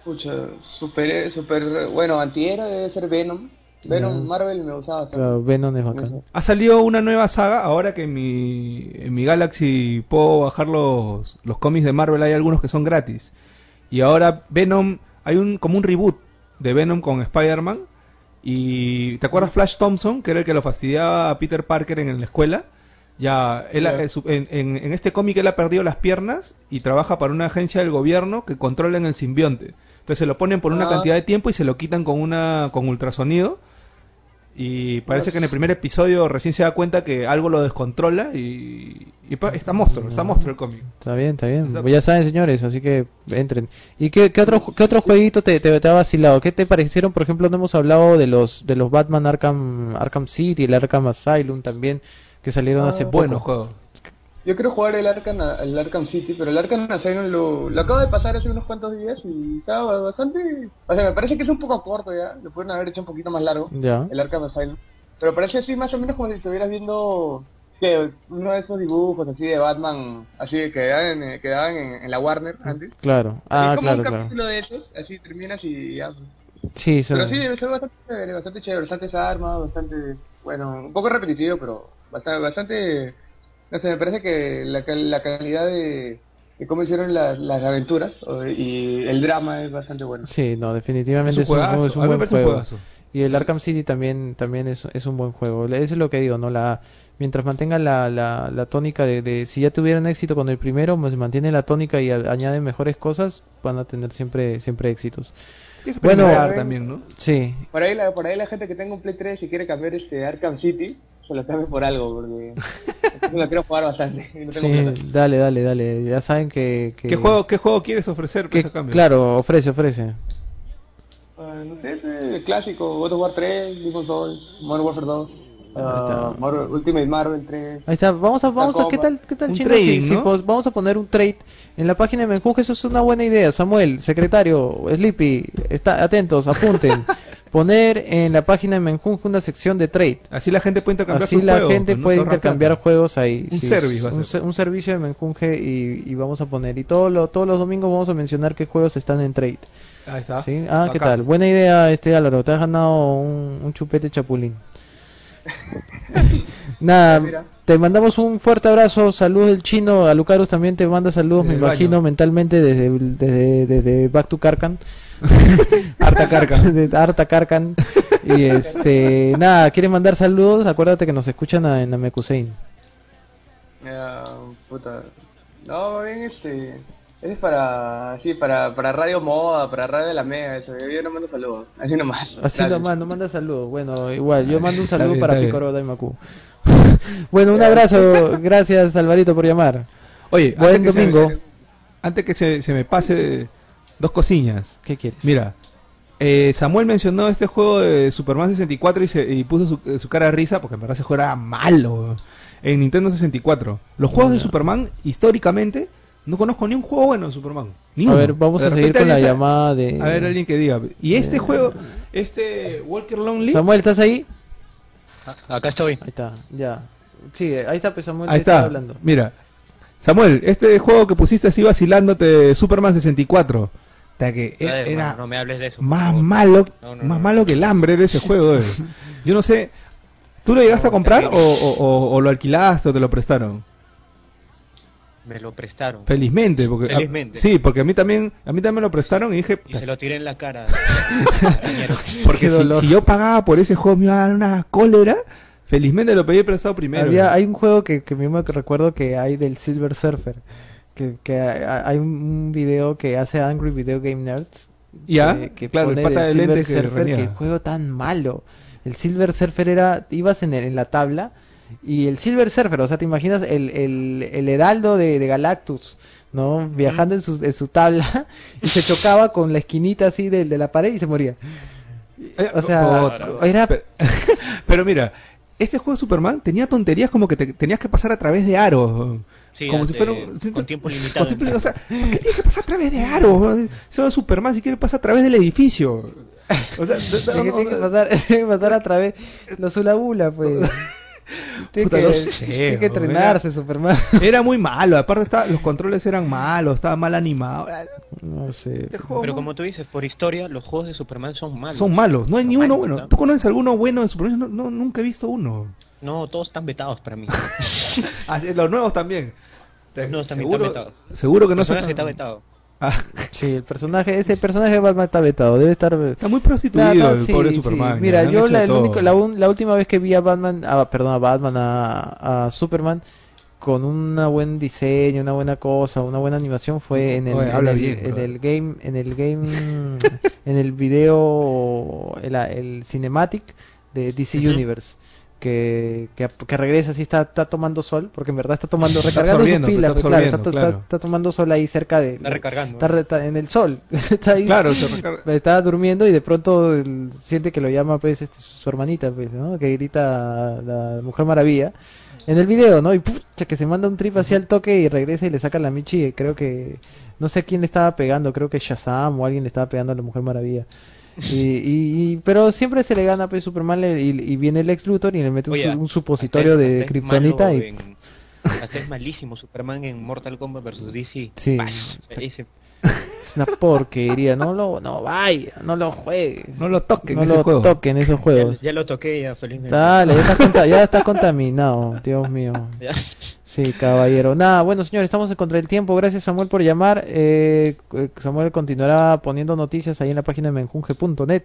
Pucha, super, super, bueno, antihéroe debe ser Venom. Venom. Marvel me gustaba. Claro, Venom es bacán. Ha salido una nueva saga, ahora que en mi, en mi Galaxy puedo bajar los, los cómics de Marvel, hay algunos que son gratis. Y ahora Venom, hay un como un reboot de Venom con Spider-Man. Y ¿te acuerdas Flash Thompson, que era el que lo fastidiaba a Peter Parker en, la escuela? Ya, él, en- en este cómic él ha perdido las piernas y trabaja para una agencia del gobierno que controla en el simbionte. Entonces se lo ponen por una Ah. cantidad de tiempo y se lo quitan con una con ultrasonido. Y parece que en el primer episodio recién se da cuenta que algo lo descontrola y, y pa- está monstruo, está monstruo el cómic. Está bien, está bien. Pues ya saben, señores, así que entren. ¿Y qué, qué otro, qué otro jueguito te, te, te ha vacilado? ¿Qué te parecieron? Por ejemplo, no hemos hablado de los de los Batman Arkham Arkham City, el Arkham Asylum también, que salieron Ah, hace poco. Buenos juegos. Yo quiero jugar el Arkham, el Arkham City, pero el Arkham Asylum lo, lo acabo de pasar hace unos cuantos días y estaba bastante... O sea, me parece que es un poco corto ya, lo pueden haber hecho un poquito más largo, Ya. el Arkham Asylum. Pero parece así más o menos como si estuvieras viendo que uno de esos dibujos así de Batman, así que daban en, que daban en, en la Warner antes. Claro. Así Ah, como claro, un claro. capítulo de esos, así terminas y ya. Sí, son- Pero sí, debe ser bastante chévere, bastante chévere, bastante armas, bastante, bueno, un poco repetitivo, pero bastante, bastante no sé, me parece que la, la calidad de, de cómo hicieron las, las aventuras o- y el drama es bastante bueno. Sí, no, definitivamente Es es un un, es un A mí me buen un juego. juegazo. Y el Arkham City también también es, es un buen juego. Eso es lo que digo, ¿no? La, mientras mantengan la, la, la tónica de, de si ya tuvieron éxito con el primero, pues mantienen la tónica y a- añaden mejores cosas, van a tener siempre siempre éxitos. Que Bueno, también, ¿no? Sí, Por ahí, la, por ahí la gente que tenga un Play 3 y quiere cambiar este Arkham City, se lo cambie por algo, porque yo lo quiero jugar bastante. no tengo sí, plata. dale, dale, dale. Ya saben que... que ¿Qué juego, ¿Qué juego quieres ofrecer a cambio? claro, ofrece, ofrece. Ah, no sé, ese clásico, God of War 3, Demon's Souls, Modern Warfare 2, Marvel- Ultimate Marvel 3. Ahí está, vamos a, vamos a. ¿qué tal, qué tal chino? trading, si ¿no? pos- vamos a poner un trade en la página de Menjuge, eso es una buena idea. Samuel, secretario, Sleepy, está, atentos, apunten. poner en la página de Menjuge una sección de trade. Así la gente puede intercambiar Así sus la juegos, gente pues, juegos ahí. Un sí, service va a un, ser. se- un servicio de Menjunje y, y vamos a poner. Y todo lo- todos los domingos vamos a mencionar qué juegos están en trade. Ahí está. ¿sí? Ah, ¿qué tal? Buena idea, este Álvaro. Te has ganado un, un chupete chapulín. Nada, Mira. te mandamos un fuerte abrazo. Saludos del chino. A Lucarus también te manda saludos, Desde me imagino, baño. mentalmente desde, desde, desde Back to Carcan. Harta carca. de Arta Carcan. Y este, nada, ¿quieres mandar saludos? Acuérdate que nos escuchan a- en Amekusein. Ah, puta. No, bien este. Ese es para, sí, para, para Radio Moda, para Radio de la Mega, eso. Yo no mando saludos, así nomás. Así Gracias. nomás, no manda saludos. Bueno, igual, yo mando un Está saludo bien, para. Picoro Daimaku. bueno, un abrazo. Gracias, Alvarito, por llamar. Oye, Buen antes que se- domingo. antes que se, se me pase dos cosillas. ¿Qué quieres? Mira, eh, Samuel mencionó este juego de Superman 64 y, se, y puso su, su cara de risa porque en verdad ese juego era malo en Nintendo 64. Los juegos de Superman, históricamente, no conozco ni un juego bueno de Superman. Ni a uno. ver, vamos De a seguir con la llamada de... A ver, alguien que diga. Y este Eh, juego, este Walker Lonely, Samuel, ¿estás ahí? Ah, Acá estoy. Ahí está, ya. Sí, ahí está, pues Samuel. ahí está. hablando. Mira, Samuel, este juego que pusiste así vacilándote, Superman 64. hasta que ver, era no me hables de eso. más malo, No, no, más no. malo que el hambre de ese juego. eh. Yo no sé, ¿tú lo llegaste No, a comprar o, terrible. o- o- o lo alquilaste o te lo prestaron? Me lo prestaron. Felizmente, porque a- sí, porque a mí también, a mí también me lo prestaron y dije, Y se lo tiré en la cara. Porque si, yo pagaba por ese juego me iba a dar una cólera. Felizmente lo pedí prestado primero. Había, hay un juego que, que mismo que recuerdo que hay del Silver Surfer. Que, que hay un, video que hace Angry Video Game Nerds. Ya, que, que claro, el pone pata del de Silver lentes que Surfer, que reniega. juego tan malo. El Silver Surfer era, ibas en, el- en la tabla y el Silver Surfer, o sea, te imaginas el, el, el heraldo de, de Galactus, ¿no? Viajando en su, en su tabla y se chocaba con la esquinita así de, de la pared y se moría. Eh, O sea, era- Pero, pero mira, este juego de Superman tenía tonterías como que te, tenías que pasar a través de aros. Sí, como si fuera un- si- con tiempo con limitado. tiempo- o sea. ¿por qué tienes que pasar a través de aros? Es Superman si quiere pasar a través del edificio. O sea, no- Tiene no- que, tiene que pasar, tiene que pasar a través los hula, pues. Tiene Puta, que, no sé, tiene que weón, entrenarse, Superman. era muy malo. Aparte, estaba, los controles eran malos, estaba mal animado. No sé. Este juego Pero no- como tú dices, por historia, los juegos de Superman son malos. son malos. No hay ni Son uno malos, bueno. ¿no? ¿Tú conoces alguno bueno de Superman? No, no, nunca he visto uno. No, todos están vetados para mí. Ah, los nuevos también. Los nuevos también seguro, están vetados. Seguro que no se está vetado. Ah, Sí, el personaje, ese personaje de Batman está vetado, debe estar... está muy prostituido No, no, el sí, pobre sí. Superman. Mira, han yo la, el único- la, un- la última vez que vi a Batman, a, perdón, a Batman, a, a Superman, con un buen diseño, una buena cosa, una buena animación fue en el, Oye, en habla el, bien, en brother. el game, en el game, en el video, el, el cinematic de DC. Universe. Que, que, que regresa así está, está tomando sol porque en verdad está tomando recargando sus pilas está pues, claro, está, está- claro. está tomando sol ahí cerca de Está recargando. está, está en el sol está ahí Claro, se recarga- estaba durmiendo y de pronto el- siente que lo llama pues este, su, su hermanita pues ¿no? que grita la Mujer Maravilla en el video, ¿no? Y pucha, que se manda un trip hacia el toque y regresa y le saca la Michi. y Creo que. No sé quién le estaba pegando, creo que Shazam o alguien le estaba pegando a la Mujer Maravilla. Y, y- y- pero siempre se le gana pues Superman le- y, y viene el ex Luthor y le mete un, Oye, su- un supositorio hasta- de hasta kriptonita y en- hasta es malísimo Superman en Mortal Kombat vs DC. Sí. Ese- es una porquería. No lo, no vaya, no lo juegues. No lo toquen no ese lo juego. toquen esos ya, juegos. ya lo toqué ya felizmente. Dale, ya está, conta- ya está contaminado, Dios mío. Ya. Sí, caballero. Nada, bueno, señores, estamos en contra del tiempo. Gracias, Samuel, por llamar. Eh, eh, Samuel continuará poniendo noticias ahí en la página de menjunge.net.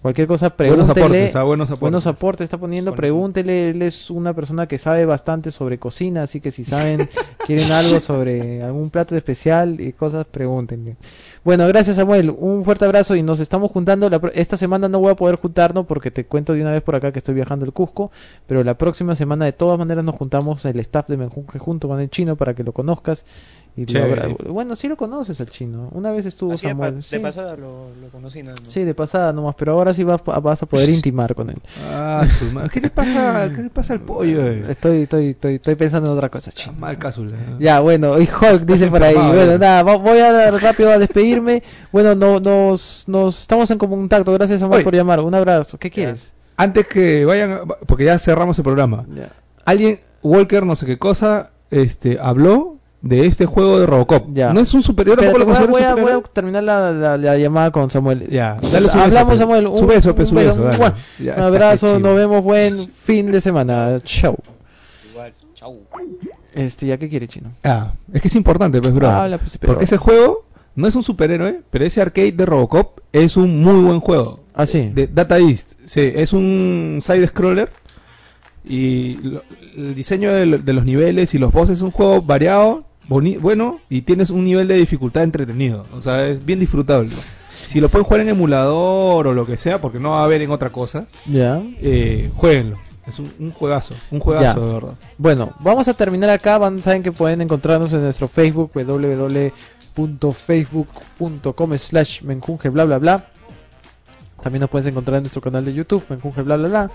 Cualquier cosa, Buenos pregúntele. aportes, ah, buenos aportes. Buenos aportes está poniendo, pregúntele. Él es una persona que sabe bastante sobre cocina, así que si saben, quieren algo sobre algún plato especial y cosas, pregúntenle. Bueno, gracias Samuel, un fuerte abrazo y nos estamos juntando. La pro- esta semana no voy a poder juntarnos porque te cuento de una vez por acá que estoy viajando al Cusco, pero la próxima semana de todas maneras nos juntamos el staff de Menjunje junto con el chino para que lo conozcas. Y lo Chévere. abra- bueno, sí lo conoces al chino. Una vez estuvo Así de, pa- Samuel. de pasada lo, lo conocí nada más. Sí, de pasada nomás, pero ahora sí vas, vas a poder intimar con él. Ah, su ma- ¿Qué le pasa, qué le pasa al pollo? eh? Estoy, estoy, estoy, estoy pensando en otra cosa, Está chino. mal cápsula. ¿eh? Ya, bueno, y Hulk dice por ahí, bueno, ya. nada, voy a dar rápido a despedirme. Bueno, no, nos, nos estamos en contacto, gracias Samuel Oye. por llamar, un abrazo. ¿Qué quieres? Antes que vayan, porque ya cerramos el programa. Ya. Alguien, Walker, no sé qué cosa, este, habló de este juego de Robocop. Ya. No es un superior, tampoco lo voy, a, voy a- terminar la, la- la llamada con Samuel. Ya, dale su beso, Hablamos, pe. Samuel. Un, Su beso, pe, un su beso, dale. ¡Mua! Ya, un abrazo, nos vemos, buen fin de semana. Chau. Igual, chau. Este, ¿ya qué quiere, Chino? Ah, es que es importante, pues, bro. Habla, pues, pero- Porque ese juego no es un superhéroe, pero ese arcade de Robocop es un muy buen juego. Ah, sí. De Data East, sí, es un side scroller y lo- el diseño de, lo- de los niveles y los bosses es un juego variado, boni- bueno y tienes un nivel de dificultad entretenido, o sea, es bien disfrutable. Si lo pueden jugar en emulador o lo que sea, porque no va a haber en otra cosa, Ya. eh, jueguenlo. Es un, un juegazo, un juegazo Ya. de verdad. Bueno, vamos a terminar acá. Van, saben que pueden encontrarnos en nuestro Facebook, www.facebook.com slash menjunje bla bla bla. También nos puedes encontrar en nuestro canal de YouTube, menjunje bla bla bla.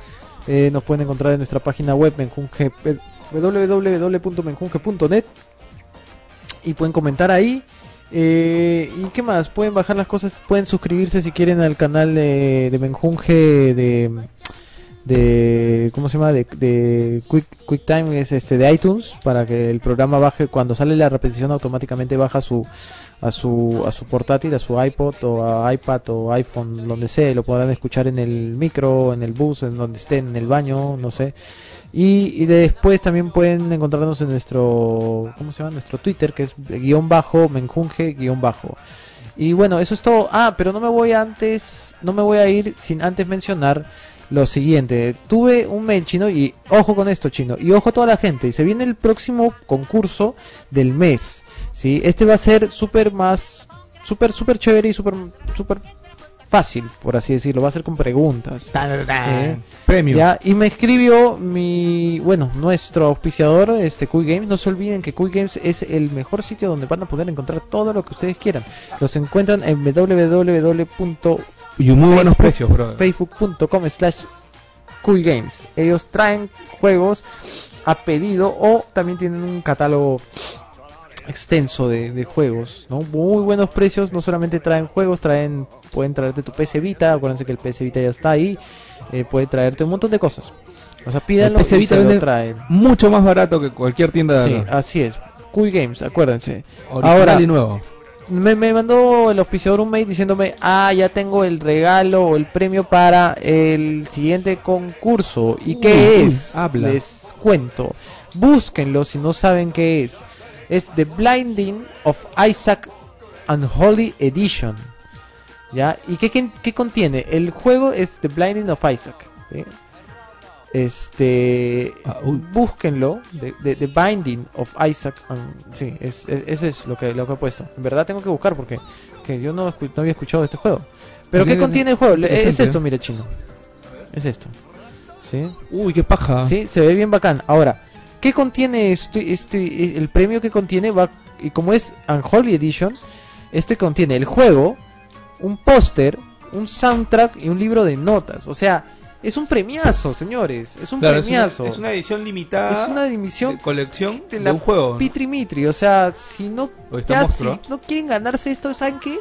Eh, nos pueden encontrar en nuestra página web, menjunje, www.menjunje.net. Y pueden comentar ahí. Eh, ¿Y qué más? Pueden bajar las cosas, pueden suscribirse si quieren al canal de, de Menjunje de de cómo se llama de, de Quick QuickTime es este de iTunes para que el programa baje cuando sale la repetición automáticamente baja su a su a su portátil a su iPod o a iPad o iPhone donde sea lo podrán escuchar en el micro en el bus en donde estén en el baño no sé. Y, y después también pueden encontrarnos en nuestro cómo se llama nuestro Twitter que es guion bajo menjunge guion bajo. Y bueno, eso es todo. Ah, pero no me voy antes, no me voy a ir sin antes mencionar lo siguiente. Tuve un mail chino y ojo con esto chino y ojo a toda la gente. Se viene el próximo concurso del mes. ¿sí? Este va a ser súper más, súper, súper chévere y súper, súper fácil, por así decirlo. Va a ser con preguntas. ¿eh? Premio. Ya, y me escribió mi, bueno, nuestro auspiciador, este Cool Games. No se olviden que Cool Games es el mejor sitio donde van a poder encontrar todo lo que ustedes quieran. Los encuentran en www.facebook.com Y muy buenos precios, bro. slash Cool Games. Ellos traen juegos a pedido o también tienen un catálogo extenso de, de juegos, ¿no? Muy buenos precios, no solamente traen juegos, traen pueden traerte tu PC Vita, acuérdense que el PC Vita ya está ahí, eh, puede traerte un montón de cosas. O sea, pídanlo El y Vita se lo vende traen. Mucho más barato que cualquier tienda de Sí, así es. Cool Games, acuérdense. Original Ahora, y nuevo. Me, me mandó el auspiciador un mail diciéndome, ah, ya tengo el regalo o el premio para el siguiente concurso. ¿Y qué Uy, es? habla. Les cuento. Búsquenlo si no saben qué es. Es The Blinding of Isaac Unholy Edition. ¿Ya? ¿Y qué, qué, qué contiene? El juego es The Blinding of Isaac. ¿sí? Este, Ah, búsquenlo, The, Binding of Isaac. um, sí, es, es- ese es lo que, lo que he puesto. En verdad tengo que buscar porque que yo no, no había escuchado de este juego. Pero ¿qué Tiene- contiene el juego? Es esto, mire chino. Es esto. ¿Sí? Uy, qué paja. Sí, se ve bien bacán. Ahora, ¿qué contiene este, este, el premio que contiene va y como es Unholy Edition, este contiene el juego, un póster, un soundtrack y un libro de notas. O sea, es un premiazo, señores. Es un Claro, es una, premiazo. es una edición limitada. Es una dimisión de colección de de, un juego. Pitri Mitri. O sea, si no, ya si no quieren ganarse esto, ¿saben qué?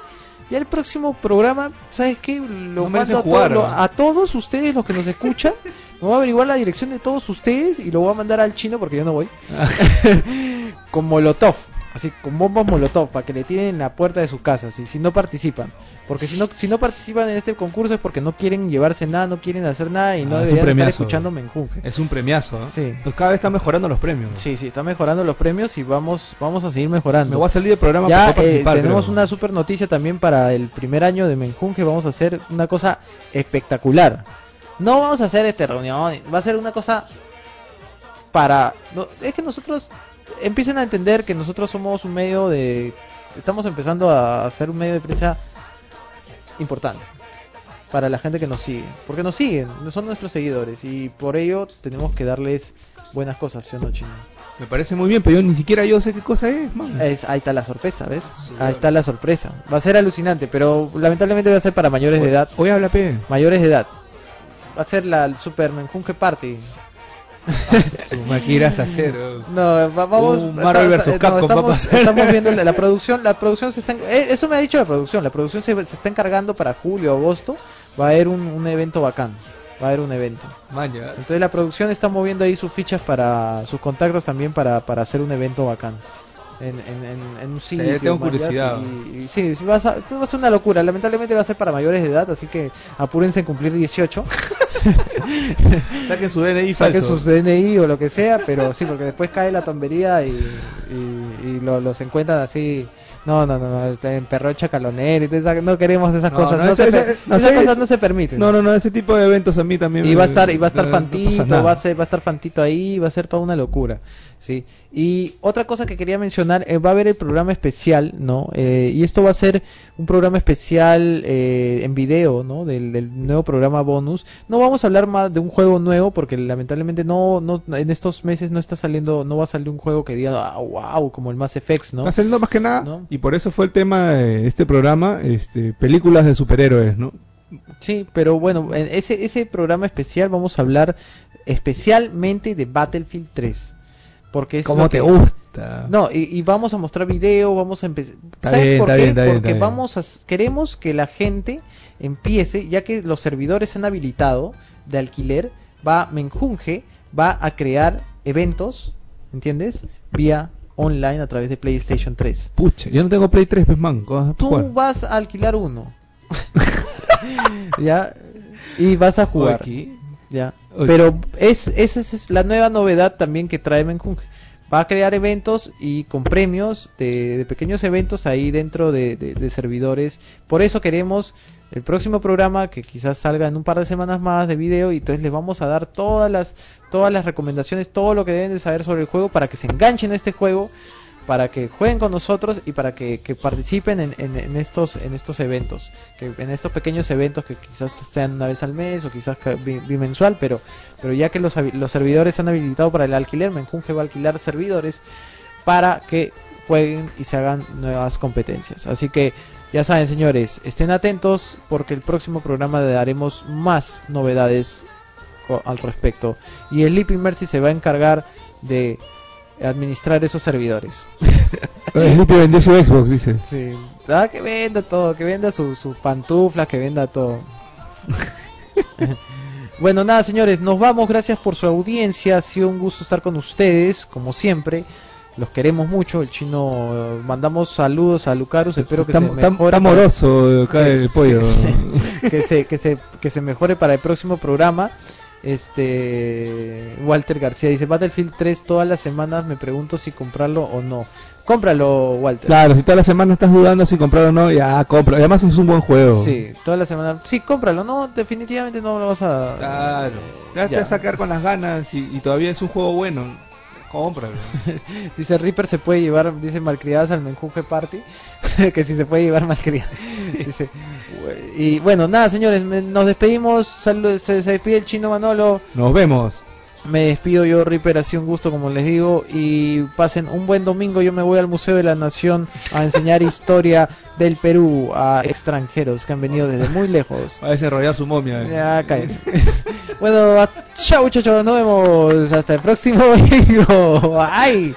Ya el próximo programa, ¿sabes qué? Lo No mando a, jugar, a todos ustedes, los que nos escuchan. Me voy a averiguar la dirección de todos ustedes y lo voy a mandar al chino porque yo no voy. con Molotov. Así, con bombas Molotov, para que le tienen en la puerta de su casa, si, si no participan. Porque si no, si no participan en este concurso es porque no quieren llevarse nada, no quieren hacer nada y no Ah, es un deberían estar premiazo. escuchando Menjunje. Es un premiazo. ¿eh? Sí. Pues cada vez están mejorando los premios. Sí, sí, está mejorando los premios y vamos, vamos a seguir mejorando. Me voy a salir del programa ya para eh, participar. tenemos creo. una super noticia también para el primer año de Menjunje. Vamos a hacer una cosa espectacular. No vamos a hacer esta reunión, va a ser una cosa para. no, es que nosotros empiecen a entender que nosotros somos un medio de. Estamos empezando a hacer un medio de prensa importante para la gente que nos sigue. Porque nos siguen, son nuestros seguidores y por ello tenemos que darles buenas cosas, ¿sí o no, Chino? Me parece muy bien, pero yo ni siquiera yo sé qué cosa es, man. Es, ahí está la sorpresa, ¿ves? Ahí está la sorpresa. Va a ser alucinante, pero lamentablemente va a ser para mayores de edad. Hoy habla P. Mayores de edad. Va a ser la Super Menjunje Party. Su maquiras a hacer. oh. No, va- vamos. Marvel va a estamos, pasar. estamos viendo la, la producción. La producción se está. eh, eso me ha dicho la producción. La producción se, se está encargando para julio, agosto. Va a haber un, un evento bacán. Va a haber un evento. Maña. Entonces la producción está moviendo ahí sus fichas para sus contactos también para, para hacer un evento bacán. En, en, en, en un sitio. tengo curiosidad. Y, y sí, sí, va a, va a ser una locura. Lamentablemente va a ser para mayores de edad, así que apúrense en cumplir 18. Saquen su DNI Saquen falso. sus DNI o lo que sea, pero sí, porque después cae la tombería y, y, y lo- los encuentran así. No, no, no, no, en perro chacalonero no queremos esas No, cosas. no, No, ese- se, ese- esas cosas no se permiten. No, no, no, ese tipo de eventos a mí también. Y me- va a estar, y va a estar Fantito, va a ser, va a estar Fantito ahí, va a ser toda una locura, sí. Y otra cosa que quería mencionar, eh, va a haber el programa especial, ¿no? Eh, y esto va a ser un programa especial eh, en video, ¿no? Del, del nuevo programa bonus. No vamos a hablar más de un juego nuevo porque lamentablemente no, no, en estos meses no está saliendo, no va a salir un juego que diga, ah, wow, como el Mass Effect, ¿no? Está saliendo más que nada, ¿No? y por eso fue el tema de este programa, este, películas de superhéroes, ¿no? Sí, pero bueno, en ese, ese programa especial vamos a hablar especialmente de Battlefield 3. Porque es ¿Cómo lo te que- gusta? No, y, y vamos a mostrar video, vamos a empezar. ¿Sabes bien, por qué? bien, Porque bien. vamos a queremos que la gente empiece, ya que los servidores se han habilitado de alquiler, va Menjunge va a crear eventos, ¿entiendes? Vía online a través de PlayStation 3. Pucha, yo no tengo Play 3, pues, man. ¿cómo vas a Tú jugar? vas a alquilar uno. ¿Ya? Y vas a jugar. Aquí. Ya. Pero es, esa es la nueva novedad también que trae Menjunje. Va a crear eventos y con premios de, de pequeños eventos ahí dentro de, de- de servidores. Por eso queremos el próximo programa que quizás salga en un par de semanas más de video y entonces les vamos a dar todas las todas las recomendaciones, todo lo que deben de saber sobre el juego para que se enganchen a este juego para que jueguen con nosotros y para que, participen en, estos en estos eventos que en estos pequeños eventos que quizás sean una vez al mes o quizás bimensual pero pero ya que los, servidores se han habilitado para el alquiler Menjunge va a alquilar servidores para que jueguen y se hagan nuevas competencias. Así que ya saben señores estén atentos porque el próximo programa le daremos más novedades al respecto. Y el Mercy se va a encargar de administrar esos servidores Sleepy vendió su Xbox, dice. Sí. Ah, que venda todo, que venda sus su pantuflas, que venda todo. bueno, nada, señores, nos vamos. Gracias por su audiencia. Ha sido un gusto estar con ustedes, como siempre. Los queremos mucho. El chino, eh, mandamos saludos a Lucarus. Espero que se mejore. está amoroso acá el pollo. que, que se, que, se, que se mejore para el próximo programa. Este Walter García dice Battlefield 3 todas las semanas me pregunto si comprarlo o no. Cómpralo, Walter. Claro, si toda la semana estás dudando si comprar o no, ya compra. Además es un buen juego. Sí, toda la semana. Sí, cómpralo. No, definitivamente no lo vas a. Claro. Ya te Ya. vas a sacar con las ganas y, y todavía es un juego bueno. Cómpralo. Dice Reaper se puede llevar, dice malcriadas al menjunje party. que si se puede llevar malcriadas. dice. Y bueno, nada, señores, me- nos despedimos. Salu- se, se despide el chino Manolo. Nos vemos. Me despido yo, Ripper, ha sido un gusto como les digo y pasen un buen domingo. Yo me voy al Museo de la Nación a enseñar historia del Perú a extranjeros que han venido desde muy lejos. A desarrollar su momia. Ya, cállate. bueno, chao muchachos, nos vemos hasta el próximo domingo. ¡Ay!